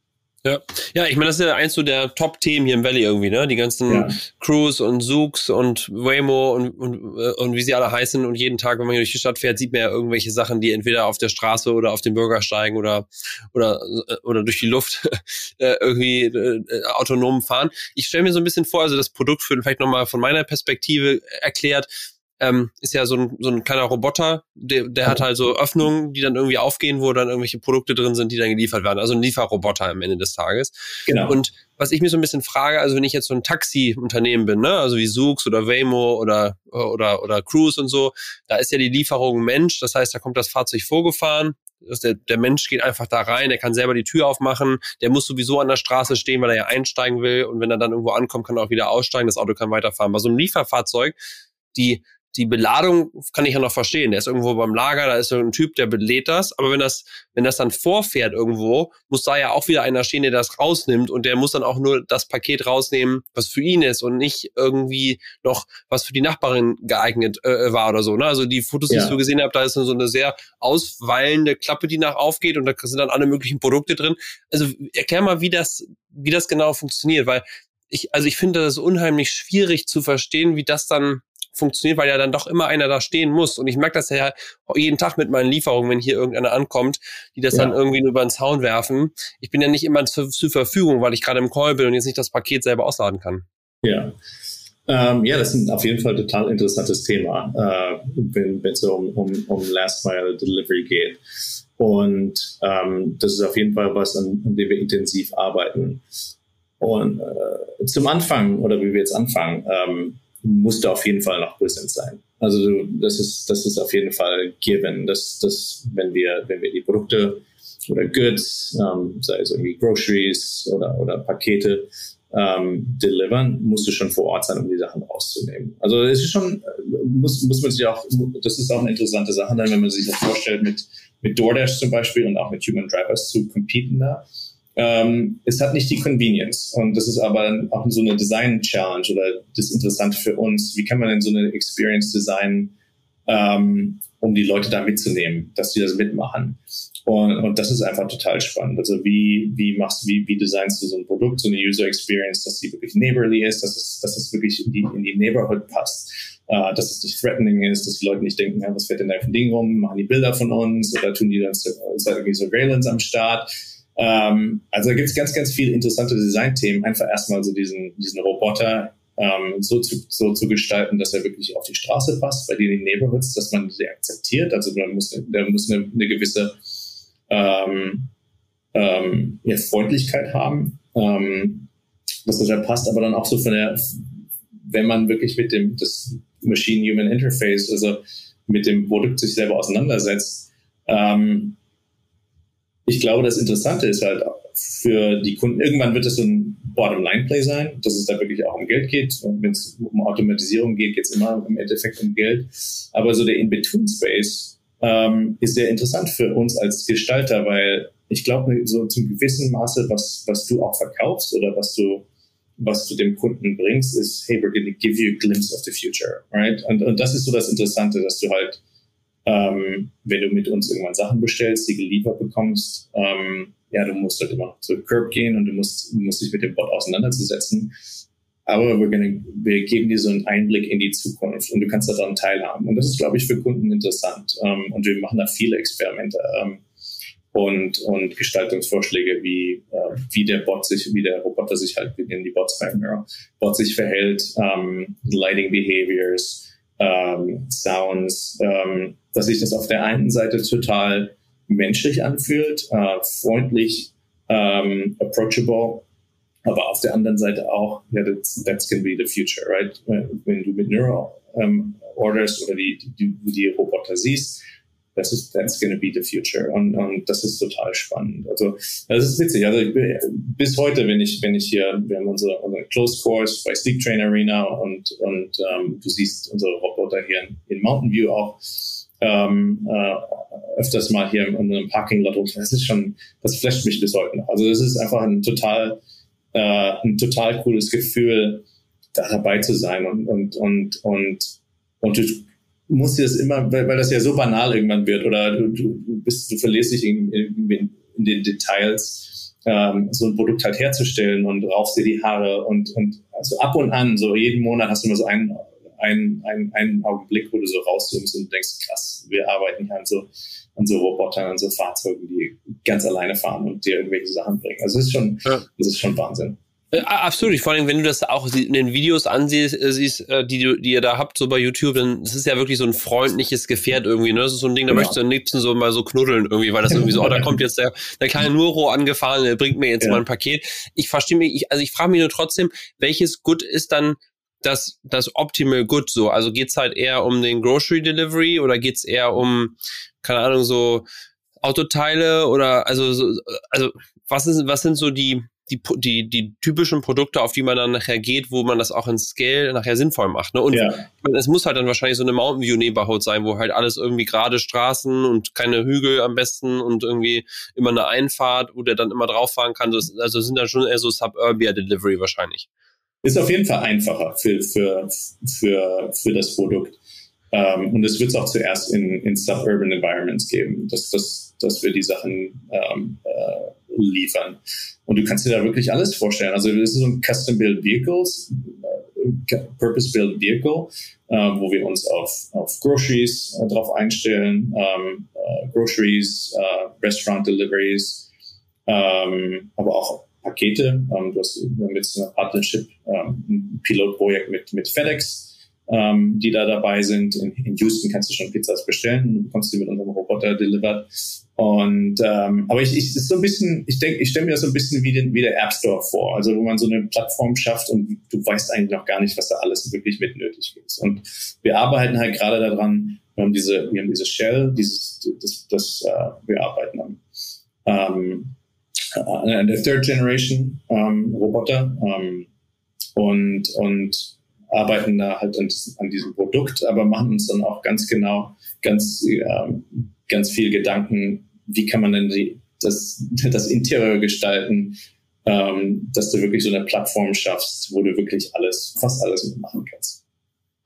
Ja, ja, ich meine, das ist ja eins so der Top-Themen hier im Valley irgendwie, ne? Die ganzen ja. Crews und Zooks und Waymo und, und, äh, und wie sie alle heißen. Und jeden Tag, wenn man hier durch die Stadt fährt, sieht man ja irgendwelche Sachen, die entweder auf der Straße oder auf den Bürgersteigen oder, oder, äh, oder durch die Luft äh, irgendwie äh, autonom fahren. Ich stelle mir so ein bisschen vor, also das Produkt für vielleicht nochmal von meiner Perspektive erklärt, ähm, ist ja so ein, so ein kleiner Roboter, der, der hat halt so Öffnungen, die dann irgendwie aufgehen, wo dann irgendwelche Produkte drin sind, die dann geliefert werden. Also ein Lieferroboter am Ende des Tages. Genau. Und was ich mir so ein bisschen frage, also wenn ich jetzt so ein Taxi-Unternehmen bin, ne, also wie Zoox oder Waymo oder, oder, oder Cruise und so, da ist ja die Lieferung Mensch, das heißt, da kommt das Fahrzeug vorgefahren, der, der Mensch geht einfach da rein, der kann selber die Tür aufmachen, der muss sowieso an der Straße stehen, weil er ja einsteigen will und wenn er dann irgendwo ankommt, kann er auch wieder aussteigen, das Auto kann weiterfahren. Bei so einem Lieferfahrzeug, die die Beladung kann ich ja noch verstehen. Der ist irgendwo beim Lager, da ist so ein Typ, der belädt das. Aber wenn das, wenn das dann vorfährt irgendwo, muss da ja auch wieder einer stehen, der das rausnimmt und der muss dann auch nur das Paket rausnehmen, was für ihn ist und nicht irgendwie noch was für die Nachbarin geeignet äh, war oder so. Ne? Also die Fotos, die ich so gesehen habe, da ist so eine sehr ausweilende Klappe, die nach aufgeht und da sind dann alle möglichen Produkte drin. Also erklär mal, wie das, wie das genau funktioniert, weil ich, also ich finde das unheimlich schwierig zu verstehen, wie das dann funktioniert, weil ja dann doch immer einer da stehen muss. Und ich merke das ja jeden Tag mit meinen Lieferungen, wenn hier irgendeiner ankommt, die das ja. dann irgendwie nur über den Zaun werfen. Ich bin ja nicht immer zur, zur Verfügung, weil ich gerade im Call bin und jetzt nicht das Paket selber ausladen kann. Ja. Ähm, ja, das ist auf jeden Fall ein total interessantes Thema, äh, wenn es um, um, um Last Mile Delivery geht. Und ähm, das ist auf jeden Fall was, an, an dem wir intensiv arbeiten. Und äh, zum Anfang, oder wie wir jetzt anfangen, ähm, musste auf jeden Fall noch präsent sein. Also das ist, das ist auf jeden Fall given, dass, dass wenn wir, wenn wir die Produkte oder Goods, ähm, sei es irgendwie Groceries oder, oder Pakete, ähm, delivern, musst du schon vor Ort sein, um die Sachen rauszunehmen. Also es ist schon, muss, muss man sich auch, das ist auch eine interessante Sache, dann, wenn man sich das vorstellt, mit, mit DoorDash zum Beispiel und auch mit Human Drivers zu competen da ähm, es hat nicht die Convenience. Und das ist aber auch so eine Design-Challenge oder das Interessante für uns. Wie kann man denn so eine Experience designen, ähm, um die Leute da mitzunehmen, dass die das mitmachen? Und, und das ist einfach total spannend. Also wie, wie machst wie, wie designst du so ein Produkt, so eine User Experience, dass die wirklich neighborly ist, dass es, dass es wirklich in die, in die Neighborhood passt, äh, dass es nicht threatening ist, dass die Leute nicht denken, ja, was fährt denn da für ein Ding rum, machen die Bilder von uns oder tun die dann irgendwie Surveillance am Start ähm, also da gibt es ganz, ganz viele interessante Designthemen. Einfach erstmal so diesen, diesen Roboter ähm, so, zu, so zu gestalten, dass er wirklich auf die Straße passt, bei denen Neighborhoods, dass man sie akzeptiert. Also man muss, der muss eine, eine gewisse ähm, ähm, ja, Freundlichkeit haben, ähm, dass das ja passt, aber dann auch so von der, wenn man wirklich mit dem das Machine-Human Interface, also mit dem Produkt sich selber auseinandersetzt, ähm, ich glaube, das Interessante ist halt für die Kunden, irgendwann wird es so ein Bottom-Line-Play sein, dass es da wirklich auch um Geld geht. Wenn es um Automatisierung geht, geht es immer im Endeffekt um Geld. Aber so der In-Between-Space ähm, ist sehr interessant für uns als Gestalter, weil ich glaube, so zum gewissen Maße, was, was du auch verkaufst oder was du was du dem Kunden bringst, ist, hey, we're going to give you a glimpse of the future, right? Und, und das ist so das Interessante, dass du halt ähm, wenn du mit uns irgendwann Sachen bestellst, die geliefert bekommst, ähm, ja, du musst halt immer zu Curb gehen und du musst, musst dich mit dem Bot auseinanderzusetzen. Aber wir, gonna, wir geben dir so einen Einblick in die Zukunft und du kannst daran teilhaben. Und das ist, glaube ich, für Kunden interessant. Ähm, und wir machen da viele Experimente ähm, und, und Gestaltungsvorschläge, wie, äh, wie der Bot sich, wie der Roboter sich halt, wie die Bots rein, ja, Bot sich verhält, ähm, Lighting Behaviors, ähm, Sounds, ähm, dass sich das auf der einen Seite total menschlich anfühlt, äh, freundlich, ähm, approachable, aber auf der anderen Seite auch, ja, that's, that's gonna be the future, right? Wenn du mit Neural ähm, orderst oder die, die, die Roboter siehst, das ist that's gonna be the future und, und das ist total spannend. Also das ist witzig. Also ich, bis heute, wenn ich wenn ich hier, wir haben unsere, unsere Close Course bei Sleep Train Arena und und ähm, du siehst unsere Roboter hier in, in Mountain View auch ähm, äh, öfters mal hier in unserem Parking Lot. Das ist schon, das flasht mich bis heute noch. Also das ist einfach ein total äh, ein total cooles Gefühl, da dabei zu sein und und und und und musst dir das immer, weil, weil das ja so banal irgendwann wird oder du, du bist, du verlierst dich in, in, in den Details, ähm, so ein Produkt halt herzustellen und raufst dir die Haare und, und also ab und an, so jeden Monat hast du immer so einen, einen, einen, einen Augenblick, wo du so rauszoomst und denkst, krass, wir arbeiten hier an so, an so Robotern, an so Fahrzeugen, die ganz alleine fahren und dir irgendwelche Sachen bringen. Also das ist schon, ja. das ist schon Wahnsinn. Äh, absolut. Vor allem, wenn du das auch in den Videos ansiehst, äh, siehst, äh, die, die ihr da habt, so bei YouTube, dann das ist ja wirklich so ein freundliches Gefährt irgendwie. Ne? Das ist so ein Ding, da ja. möchtest du am liebsten so mal so knuddeln irgendwie, weil das irgendwie so, oh, da kommt jetzt der, der kleine Nuro angefahren, der bringt mir jetzt ja. mal ein Paket. Ich verstehe mich, ich, also ich frage mich nur trotzdem, welches Good ist dann das, das Optimal Good so? Also geht's halt eher um den Grocery Delivery oder geht's eher um, keine Ahnung, so Autoteile oder also so, also was ist, was sind so die die, die, die typischen Produkte, auf die man dann nachher geht, wo man das auch in Scale nachher sinnvoll macht. Ne? Und ja. es muss halt dann wahrscheinlich so eine Mountain View Neighborhood sein, wo halt alles irgendwie gerade Straßen und keine Hügel am besten und irgendwie immer eine Einfahrt, wo der dann immer drauf fahren kann. Das, also sind dann schon eher so Suburbia Delivery wahrscheinlich. Ist auf jeden Fall einfacher für, für, für, für das Produkt. Um, und es wird es auch zuerst in, in Suburban Environments geben, dass, dass, dass wir die Sachen ähm, äh, liefern. Und du kannst dir da wirklich alles vorstellen. Also das ist so ein Custom-Built Vehicles, äh, Purpose-Built Vehicle, äh, wo wir uns auf, auf Groceries äh, drauf einstellen, ähm, äh, Groceries, äh, Restaurant Deliveries, ähm, aber auch Pakete. Ähm, du hast mit einer Partnership ähm, ein Pilotprojekt mit, mit FedEx ähm, die da dabei sind. In, in, Houston kannst du schon Pizzas bestellen, du bekommst die mit unserem Roboter delivered. Und ähm, aber ich, ich ist so ein bisschen, ich denke, ich stelle mir das so ein bisschen wie, den, wie der App Store vor, also wo man so eine Plattform schafft und du weißt eigentlich noch gar nicht, was da alles wirklich mit nötig ist. Und wir arbeiten halt gerade daran, wir haben diese, wir haben diese Shell, dieses, das, das äh, wir arbeiten am ähm, an der Third Generation ähm, Roboter ähm, und und arbeiten da halt an, an, diesem Produkt, aber machen uns dann auch ganz genau, ganz, äh, ganz viel Gedanken, wie kann man denn die, das, das Interieur gestalten, ähm, dass du wirklich so eine Plattform schaffst, wo du wirklich alles, fast alles mitmachen kannst.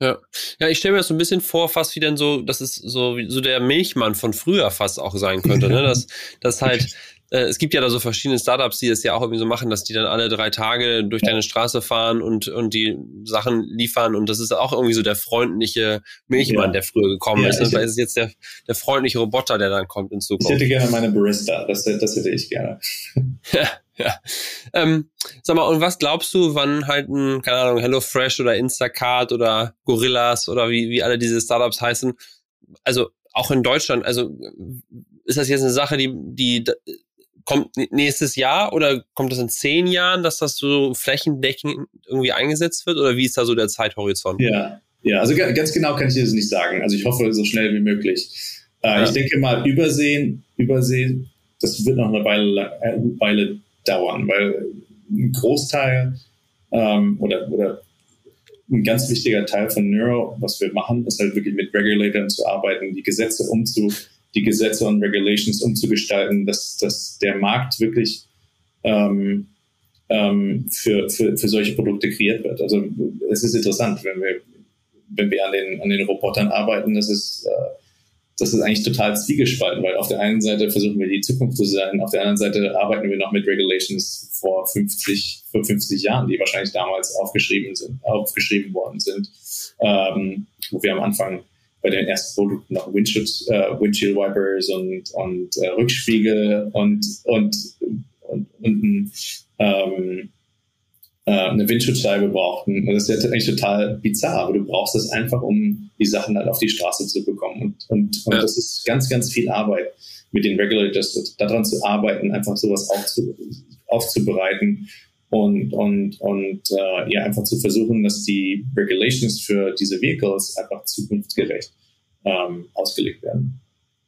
Ja, ja, ich stelle mir das so ein bisschen vor, fast wie denn so, das ist so, so der Milchmann von früher fast auch sein könnte, ne? Dass, dass halt äh, es gibt ja da so verschiedene Startups, die das ja auch irgendwie so machen, dass die dann alle drei Tage durch ja. deine Straße fahren und, und die Sachen liefern. Und das ist auch irgendwie so der freundliche Milchmann, ja. der früher gekommen ja, ist. Das ist jetzt der, der freundliche Roboter, der dann kommt in Zukunft. Ich hätte gerne meine Barista, das, das hätte ich gerne. ja, ja. Ähm, sag mal, und was glaubst du, wann halt ein, keine Ahnung, HelloFresh oder Instacart oder Gorillas oder wie, wie alle diese Startups heißen, also auch in Deutschland, also ist das jetzt eine Sache, die, die kommt nächstes Jahr oder kommt das in zehn Jahren, dass das so flächendeckend irgendwie eingesetzt wird oder wie ist da so der Zeithorizont? Ja, ja, also ganz genau kann ich dir das nicht sagen. Also ich hoffe so schnell wie möglich. Äh, ja. Ich denke mal, übersehen, übersehen, das wird noch eine Weile, eine äh, Weile dauern, weil ein Großteil ähm, oder, oder ein ganz wichtiger Teil von Neuro, was wir machen, ist halt wirklich mit Regulatoren zu arbeiten, die Gesetze umzu die Gesetze und Regulations umzugestalten, dass, dass der Markt wirklich ähm, ähm, für, für, für solche Produkte kreiert wird. Also es ist interessant, wenn wir, wenn wir an den, an den Robotern arbeiten, das ist, äh, das ist eigentlich total zwiegespalten, weil auf der einen Seite versuchen wir die Zukunft zu sein, auf der anderen Seite arbeiten wir noch mit Regulations vor 50, vor 50 Jahren, die wahrscheinlich damals aufgeschrieben sind, aufgeschrieben worden sind, ähm, wo wir am Anfang bei den ersten Produkten noch Windshield, äh, Windshield Wipers und, und äh, Rückspiegel und, und, und, und ähm, äh, eine Windschutzscheibe brauchten. Das ist ja eigentlich total bizarr, aber du brauchst das einfach, um die Sachen halt auf die Straße zu bekommen. Und, und, und ja. das ist ganz, ganz viel Arbeit mit den Regulators, daran zu arbeiten, einfach sowas aufzu, aufzubereiten und, und, und äh, ja, einfach zu versuchen, dass die Regulations für diese Vehicles einfach zukunftsgerecht ähm, ausgelegt werden.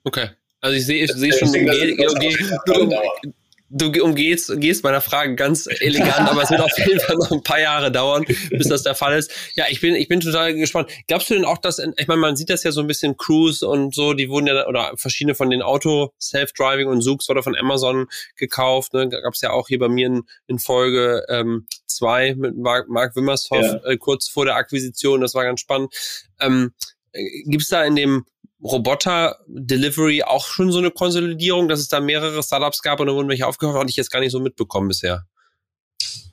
Okay. Also ich sehe ich sehe schon, denke, du, du, du umgehst gehst meiner Frage ganz elegant, aber es wird auf jeden Fall noch ein paar Jahre dauern, bis das der Fall ist. Ja, ich bin ich bin total gespannt. Glaubst du denn auch, dass ich meine, man sieht das ja so ein bisschen Cruise und so, die wurden ja oder verschiedene von den Auto Self-Driving und Zoox wurde von Amazon gekauft. Ne? Gab es ja auch hier bei mir in, in Folge ähm, zwei mit Mark, Mark Wimmershoff ja. äh, kurz vor der Akquisition. Das war ganz spannend. Ähm, äh, Gibt es da in dem Roboter-Delivery auch schon so eine Konsolidierung, dass es da mehrere Startups gab und da wurden welche aufgehört, hatte ich jetzt gar nicht so mitbekommen bisher.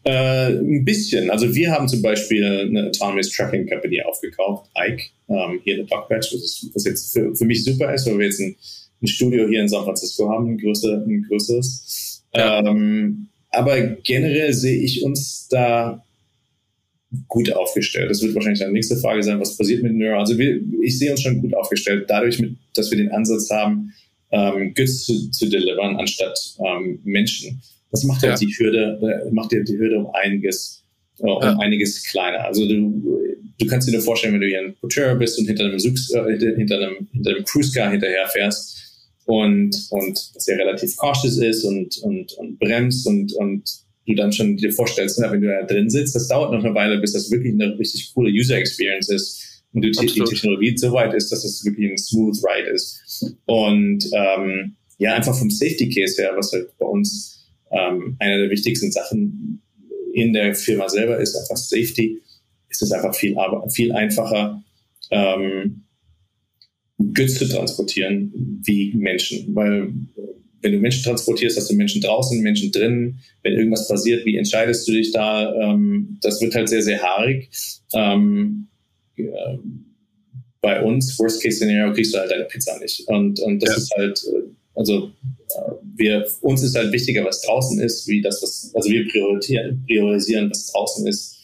Äh, ein bisschen. Also wir haben zum Beispiel eine Autonomous Tracking Company aufgekauft, Ike, ähm, hier in Dogpatch, was, was jetzt für, für, mich super ist, weil wir jetzt ein, ein, Studio hier in San Francisco haben, ein, größer, ein größeres. Ja. Ähm, aber generell sehe ich uns da gut aufgestellt. Das wird wahrscheinlich eine nächste Frage sein, was passiert mit Neural. Also wir, ich sehe uns schon gut aufgestellt, dadurch, mit, dass wir den Ansatz haben, ähm, Goods zu, zu delivern anstatt ähm, Menschen. Das macht halt ja. die Hürde, äh, macht ja die Hürde um einiges, äh, um ja. einiges kleiner. Also du, du kannst dir nur vorstellen, wenn du hier ein Porteur bist und hinter einem, Zux, äh, hinter einem, hinter einem Cruise Car hinterher fährst und, und das ja relativ cautious ist und, und, und bremst und, und du dann schon dir vorstellst, wenn du da drin sitzt, das dauert noch eine Weile, bis das wirklich eine richtig coole User Experience ist. Und du die Technologie so weit ist, dass es wirklich ein smooth ride ist. Und ähm, ja, einfach vom Safety Case her, was halt bei uns ähm, eine der wichtigsten Sachen in der Firma selber ist, einfach Safety, ist es einfach viel, viel einfacher, ähm, Goods zu transportieren wie Menschen, weil wenn du Menschen transportierst, hast du Menschen draußen, Menschen drin. Wenn irgendwas passiert, wie entscheidest du dich da? Ähm, das wird halt sehr, sehr haarig. Ähm, äh, bei uns, Worst Case Scenario, kriegst du halt deine Pizza nicht. Und, und das ja. ist halt, äh, also äh, wir, uns ist halt wichtiger, was draußen ist, wie das, was, also wir priorisieren, priorisieren was draußen ist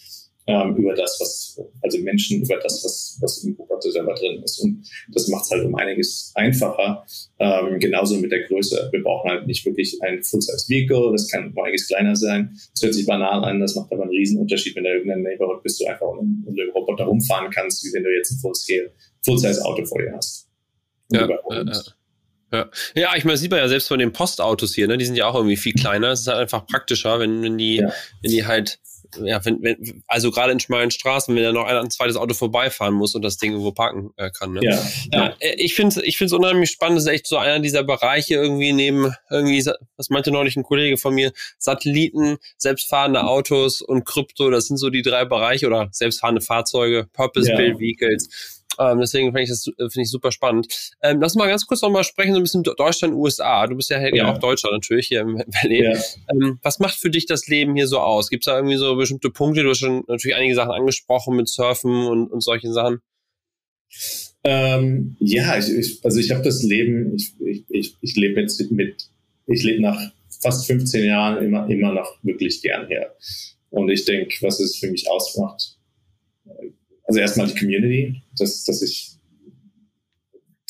ähm, über das, was, also Menschen über das, was, was im Roboter selber drin ist. Und das macht es halt um einiges einfacher. Ähm, genauso mit der Größe. Wir brauchen halt nicht wirklich ein Full-Size-Vehicle, das kann um einiges kleiner sein. Das hört sich banal an, das macht aber einen Riesenunterschied, wenn du in irgendeinem Neighborhood bist, du einfach um, den Roboter rumfahren kannst, wie wenn du jetzt ein Full-Scale, Full-Size-Auto vor dir hast. Ja, ja. ja, ich meine, sieht man ja selbst von den Postautos hier, ne? Die sind ja auch irgendwie viel kleiner. Es ist halt einfach praktischer, wenn, wenn die, ja. wenn die halt ja, wenn, wenn, also gerade in schmalen Straßen, wenn da noch ein, ein, zweites Auto vorbeifahren muss und das Ding irgendwo parken äh, kann. Ne? Ja, ja. ja äh, ich finde ich finde es unheimlich spannend. Das ist echt so einer dieser Bereiche irgendwie neben irgendwie, was meinte neulich ein Kollege von mir, Satelliten, selbstfahrende Autos und Krypto. Das sind so die drei Bereiche oder selbstfahrende Fahrzeuge, Purpose-Built Vehicles ähm, deswegen finde ich das äh, finde ich super spannend. Ähm, lass mal ganz kurz noch mal sprechen, so ein bisschen Deutschland, USA. Du bist ja, ja. auch Deutscher natürlich hier im Berlin. Ja. Ähm, was macht für dich das Leben hier so aus? Gibt es da irgendwie so bestimmte Punkte? Du hast schon natürlich einige Sachen angesprochen mit Surfen und, und solchen Sachen. Ähm, ja, ich, ich, also ich habe das Leben, ich, ich, ich, ich lebe jetzt mit, ich lebe nach fast 15 Jahren immer, immer noch wirklich gern her. Und ich denke, was es für mich ausmacht, also erstmal die Community, dass, dass ich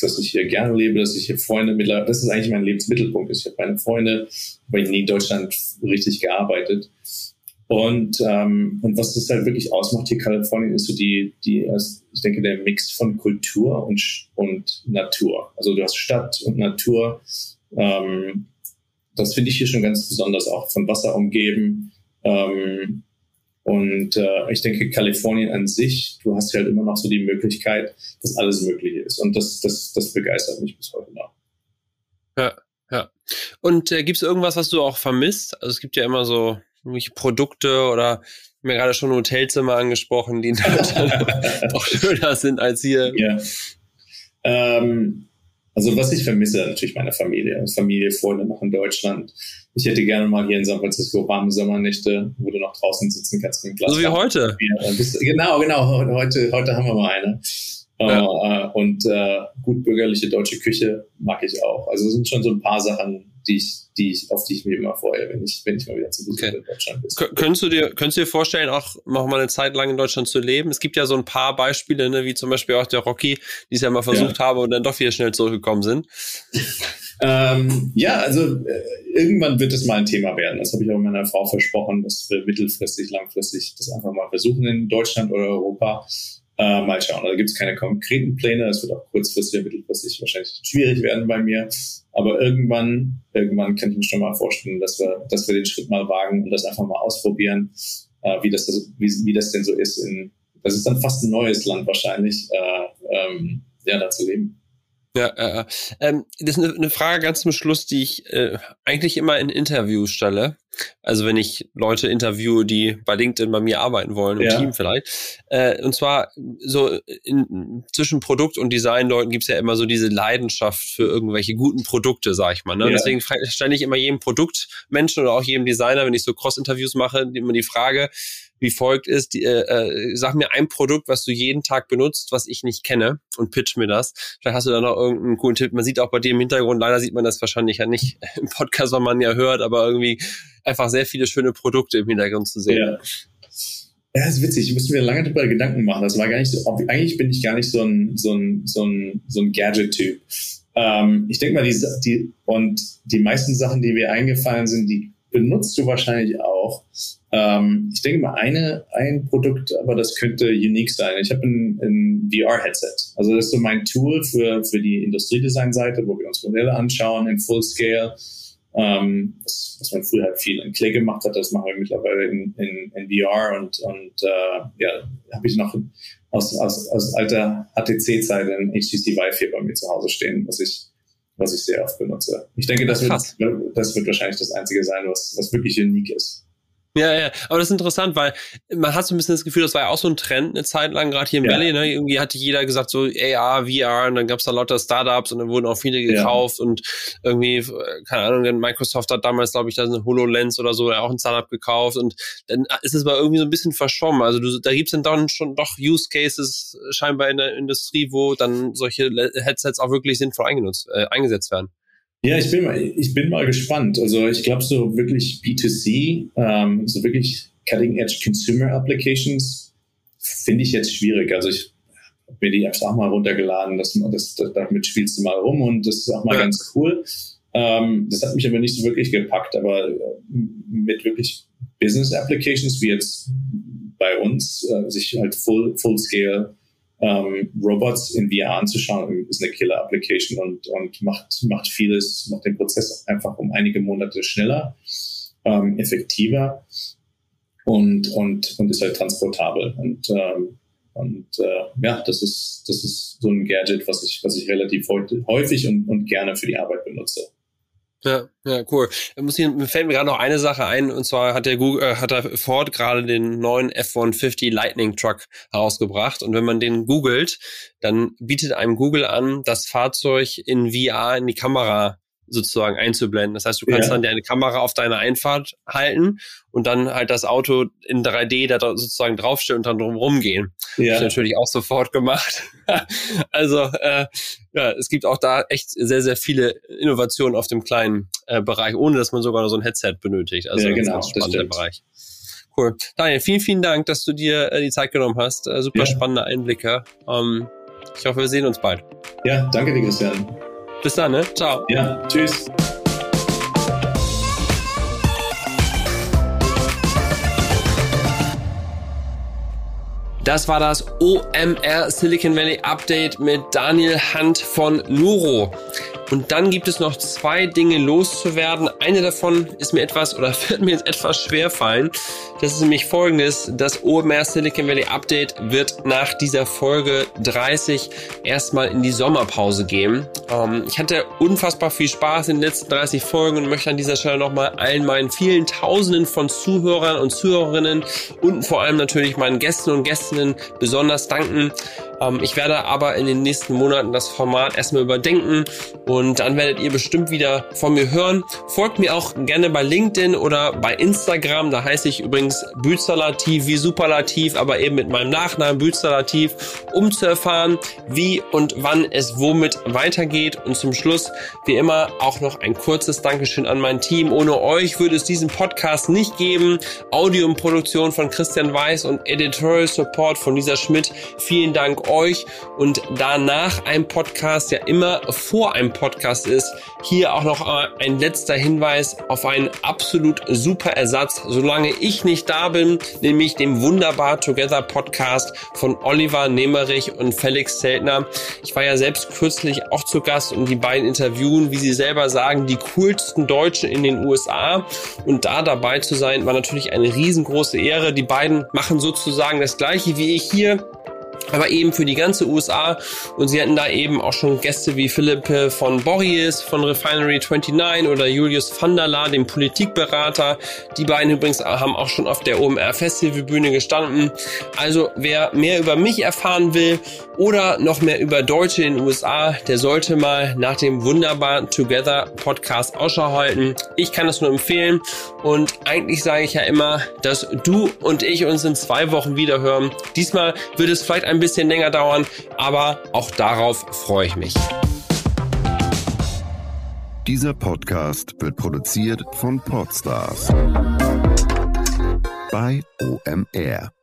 dass ich hier gerne lebe, dass ich hier Freunde mittlerweile, das ist eigentlich mein Lebensmittelpunkt. Ich habe meine Freunde, habe nie in Deutschland richtig gearbeitet. Und, ähm, und was das halt wirklich ausmacht hier Kalifornien ist so die, die, ich denke, der Mix von Kultur und, und Natur. Also du hast Stadt und Natur. Ähm, das finde ich hier schon ganz besonders auch von Wasser umgeben. Ähm, und äh, ich denke, Kalifornien an sich, du hast halt immer noch so die Möglichkeit, dass alles möglich ist. Und das, das, das begeistert mich bis heute noch. Ja, ja. Und äh, gibt es irgendwas, was du auch vermisst? Also es gibt ja immer so irgendwelche Produkte oder mir gerade schon Hotelzimmer angesprochen, die auch schöner sind als hier. Ja. Ähm, Also was ich vermisse, natürlich meine Familie. Familie, Freunde noch in Deutschland. Ich hätte gerne mal hier in San Francisco warme Sommernächte, wo du noch draußen sitzen kannst mit Glas. So wie heute. Genau, genau. Heute, heute haben wir mal eine. Ja. Äh, und äh, gut bürgerliche deutsche Küche mag ich auch. Also es sind schon so ein paar Sachen, die ich, die ich, auf die ich mir immer freue, wenn ich, wenn ich mal wieder zu Besuch okay. in Deutschland bin. Könntest du dir, könntest du dir vorstellen, auch noch mal eine Zeit lang in Deutschland zu leben? Es gibt ja so ein paar Beispiele, ne, wie zum Beispiel auch der Rocky, die es ja mal versucht ja. haben und dann doch wieder schnell zurückgekommen sind. ähm, ja, also äh, irgendwann wird es mal ein Thema werden. Das habe ich auch meiner Frau versprochen, dass wir mittelfristig, langfristig das einfach mal versuchen in Deutschland oder Europa. Äh, mal schauen. Da gibt es keine konkreten Pläne. Das wird auch kurzfristig, mittelfristig wahrscheinlich schwierig werden bei mir. Aber irgendwann, irgendwann kann ich mir schon mal vorstellen, dass wir, dass wir den Schritt mal wagen und das einfach mal ausprobieren, äh, wie das, wie, wie das denn so ist. In, das ist dann fast ein neues Land wahrscheinlich, äh, ähm, ja, da zu leben. Ja, äh, ähm, das ist eine, eine Frage ganz zum Schluss, die ich äh, eigentlich immer in Interviews stelle. Also wenn ich Leute interviewe, die bei LinkedIn bei mir arbeiten wollen, im ja. Team vielleicht. Äh, und zwar so in, zwischen Produkt und Design-Leuten gibt's ja immer so diese Leidenschaft für irgendwelche guten Produkte, sag ich mal. Ne? Ja. Deswegen stelle ich immer jedem Produktmenschen oder auch jedem Designer, wenn ich so Cross-Interviews mache, immer die Frage, wie folgt ist, die, äh, äh, sag mir ein Produkt, was du jeden Tag benutzt, was ich nicht kenne und pitch mir das. Vielleicht hast du da noch irgendeinen coolen Tipp. Man sieht auch bei dir im Hintergrund, leider sieht man das wahrscheinlich ja nicht im Podcast, weil man ja hört, aber irgendwie einfach sehr viele schöne Produkte im Hintergrund zu sehen. Ja. Ja, das ist witzig. Ich musste mir lange darüber Gedanken machen. Das war gar nicht so, eigentlich bin ich gar nicht so ein, so ein, so ein, so ein Gadget-Typ. Ähm, ich denke mal, die, die, und die meisten Sachen, die mir eingefallen sind, die benutzt du wahrscheinlich auch. Ähm, ich denke mal, eine, ein Produkt, aber das könnte unique sein. Ich habe ein, ein VR-Headset. Also das ist so mein Tool für, für die Industriedesign-Seite, wo wir uns Modelle anschauen in Full Scale. Ähm, das, was man früher halt viel in Clay gemacht hat, das machen wir mittlerweile in, in, in VR und, und äh, ja, habe ich noch aus, aus, aus alter HTC-Zeit ein HTC Vive hier bei mir zu Hause stehen, was ich was ich sehr oft benutze. Ich denke, das wird, das wird wahrscheinlich das Einzige sein, was, was wirklich unique ist. Ja, ja, aber das ist interessant, weil man hat so ein bisschen das Gefühl, das war ja auch so ein Trend eine Zeit lang, gerade hier im ja. Valley, ne? Irgendwie hatte jeder gesagt, so AR, VR, und dann gab's da lauter Startups und dann wurden auch viele gekauft ja. und irgendwie, keine Ahnung, Microsoft hat damals, glaube ich, da eine HoloLens oder so, auch ein Startup gekauft und dann ist es mal irgendwie so ein bisschen verschwommen. Also du, da gibt's dann dann schon doch Use Cases scheinbar in der Industrie, wo dann solche Headsets auch wirklich sinnvoll eingenutzt, äh, eingesetzt werden. Ja, ich bin mal, ich bin mal gespannt. Also ich glaube, so wirklich B2C, ähm, so wirklich Cutting-Edge Consumer Applications finde ich jetzt schwierig. Also ich habe mir die Apps auch mal runtergeladen, das, das, das, damit spielst du mal rum und das ist auch mal ja. ganz cool. Ähm, das hat mich aber nicht so wirklich gepackt, aber äh, mit wirklich Business Applications wie jetzt bei uns, äh, sich halt full, full scale ähm, Robots in VR anzuschauen, ist eine Killer-Application und, und macht, macht vieles, macht den Prozess einfach um einige Monate schneller, ähm, effektiver und, und, und ist halt transportabel. Und, ähm, und äh, ja, das ist, das ist so ein Gadget, was ich, was ich relativ häufig und, und gerne für die Arbeit benutze. Ja, ja, cool. Muss ich, mir fällt mir gerade noch eine Sache ein, und zwar hat der Google, äh, hat der Ford gerade den neuen F-150 Lightning Truck herausgebracht. Und wenn man den googelt, dann bietet einem Google an, das Fahrzeug in VR in die Kamera sozusagen einzublenden. Das heißt, du kannst ja. dann deine Kamera auf deine Einfahrt halten und dann halt das Auto in 3D da sozusagen draufstellen und dann drum gehen. Ja. Das ich natürlich auch sofort gemacht. also äh, ja, es gibt auch da echt sehr, sehr viele Innovationen auf dem kleinen äh, Bereich, ohne dass man sogar noch so ein Headset benötigt. Also ja, genau, ist ein spannender Bereich. Cool. Daniel, vielen, vielen Dank, dass du dir äh, die Zeit genommen hast. Äh, super ja. spannende Einblicke. Ähm, ich hoffe, wir sehen uns bald. Ja, danke dir, Christian. Bis dann, ne? Ciao. Ja, tschüss. Das war das OMR Silicon Valley Update mit Daniel Hunt von Nuro. Und dann gibt es noch zwei Dinge loszuwerden. Eine davon ist mir etwas oder wird mir jetzt etwas schwer fallen. Das ist nämlich folgendes. Das OMR Silicon Valley Update wird nach dieser Folge 30 erstmal in die Sommerpause gehen. Ähm, ich hatte unfassbar viel Spaß in den letzten 30 Folgen und möchte an dieser Stelle nochmal allen meinen vielen Tausenden von Zuhörern und Zuhörerinnen und vor allem natürlich meinen Gästen und Gästinnen besonders danken. Ähm, ich werde aber in den nächsten Monaten das Format erstmal überdenken und dann werdet ihr bestimmt wieder von mir hören. Folgt mir auch gerne bei LinkedIn oder bei Instagram. Da heiße ich übrigens Bützerlativ wie Superlativ, aber eben mit meinem Nachnamen Bützerlativ, um zu erfahren, wie und wann es womit weitergeht. Und zum Schluss, wie immer, auch noch ein kurzes Dankeschön an mein Team. Ohne euch würde es diesen Podcast nicht geben. Audio und Produktion von Christian Weiß und Editorial Support von Lisa Schmidt. Vielen Dank euch. Und danach ein Podcast ja immer vor einem Podcast ist, hier auch noch ein letzter Hinweis auf einen absolut super Ersatz, solange ich nicht da bin, nämlich dem Wunderbar Together Podcast von Oliver Nemerich und Felix Zeltner. Ich war ja selbst kürzlich auch zu Gast und die beiden interviewen, wie sie selber sagen, die coolsten Deutschen in den USA. Und da dabei zu sein, war natürlich eine riesengroße Ehre. Die beiden machen sozusagen das gleiche wie ich hier aber eben für die ganze USA. Und sie hatten da eben auch schon Gäste wie Philipp von Borries von Refinery 29 oder Julius van der La, dem Politikberater. Die beiden übrigens haben auch schon auf der OMR Festivalbühne gestanden. Also wer mehr über mich erfahren will oder noch mehr über Deutsche in den USA, der sollte mal nach dem wunderbaren Together Podcast Ausschau halten. Ich kann das nur empfehlen und eigentlich sage ich ja immer, dass du und ich uns in zwei Wochen wieder hören. Diesmal wird es vielleicht ein bisschen länger dauern, aber auch darauf freue ich mich. Dieser Podcast wird produziert von Podstars bei OMR.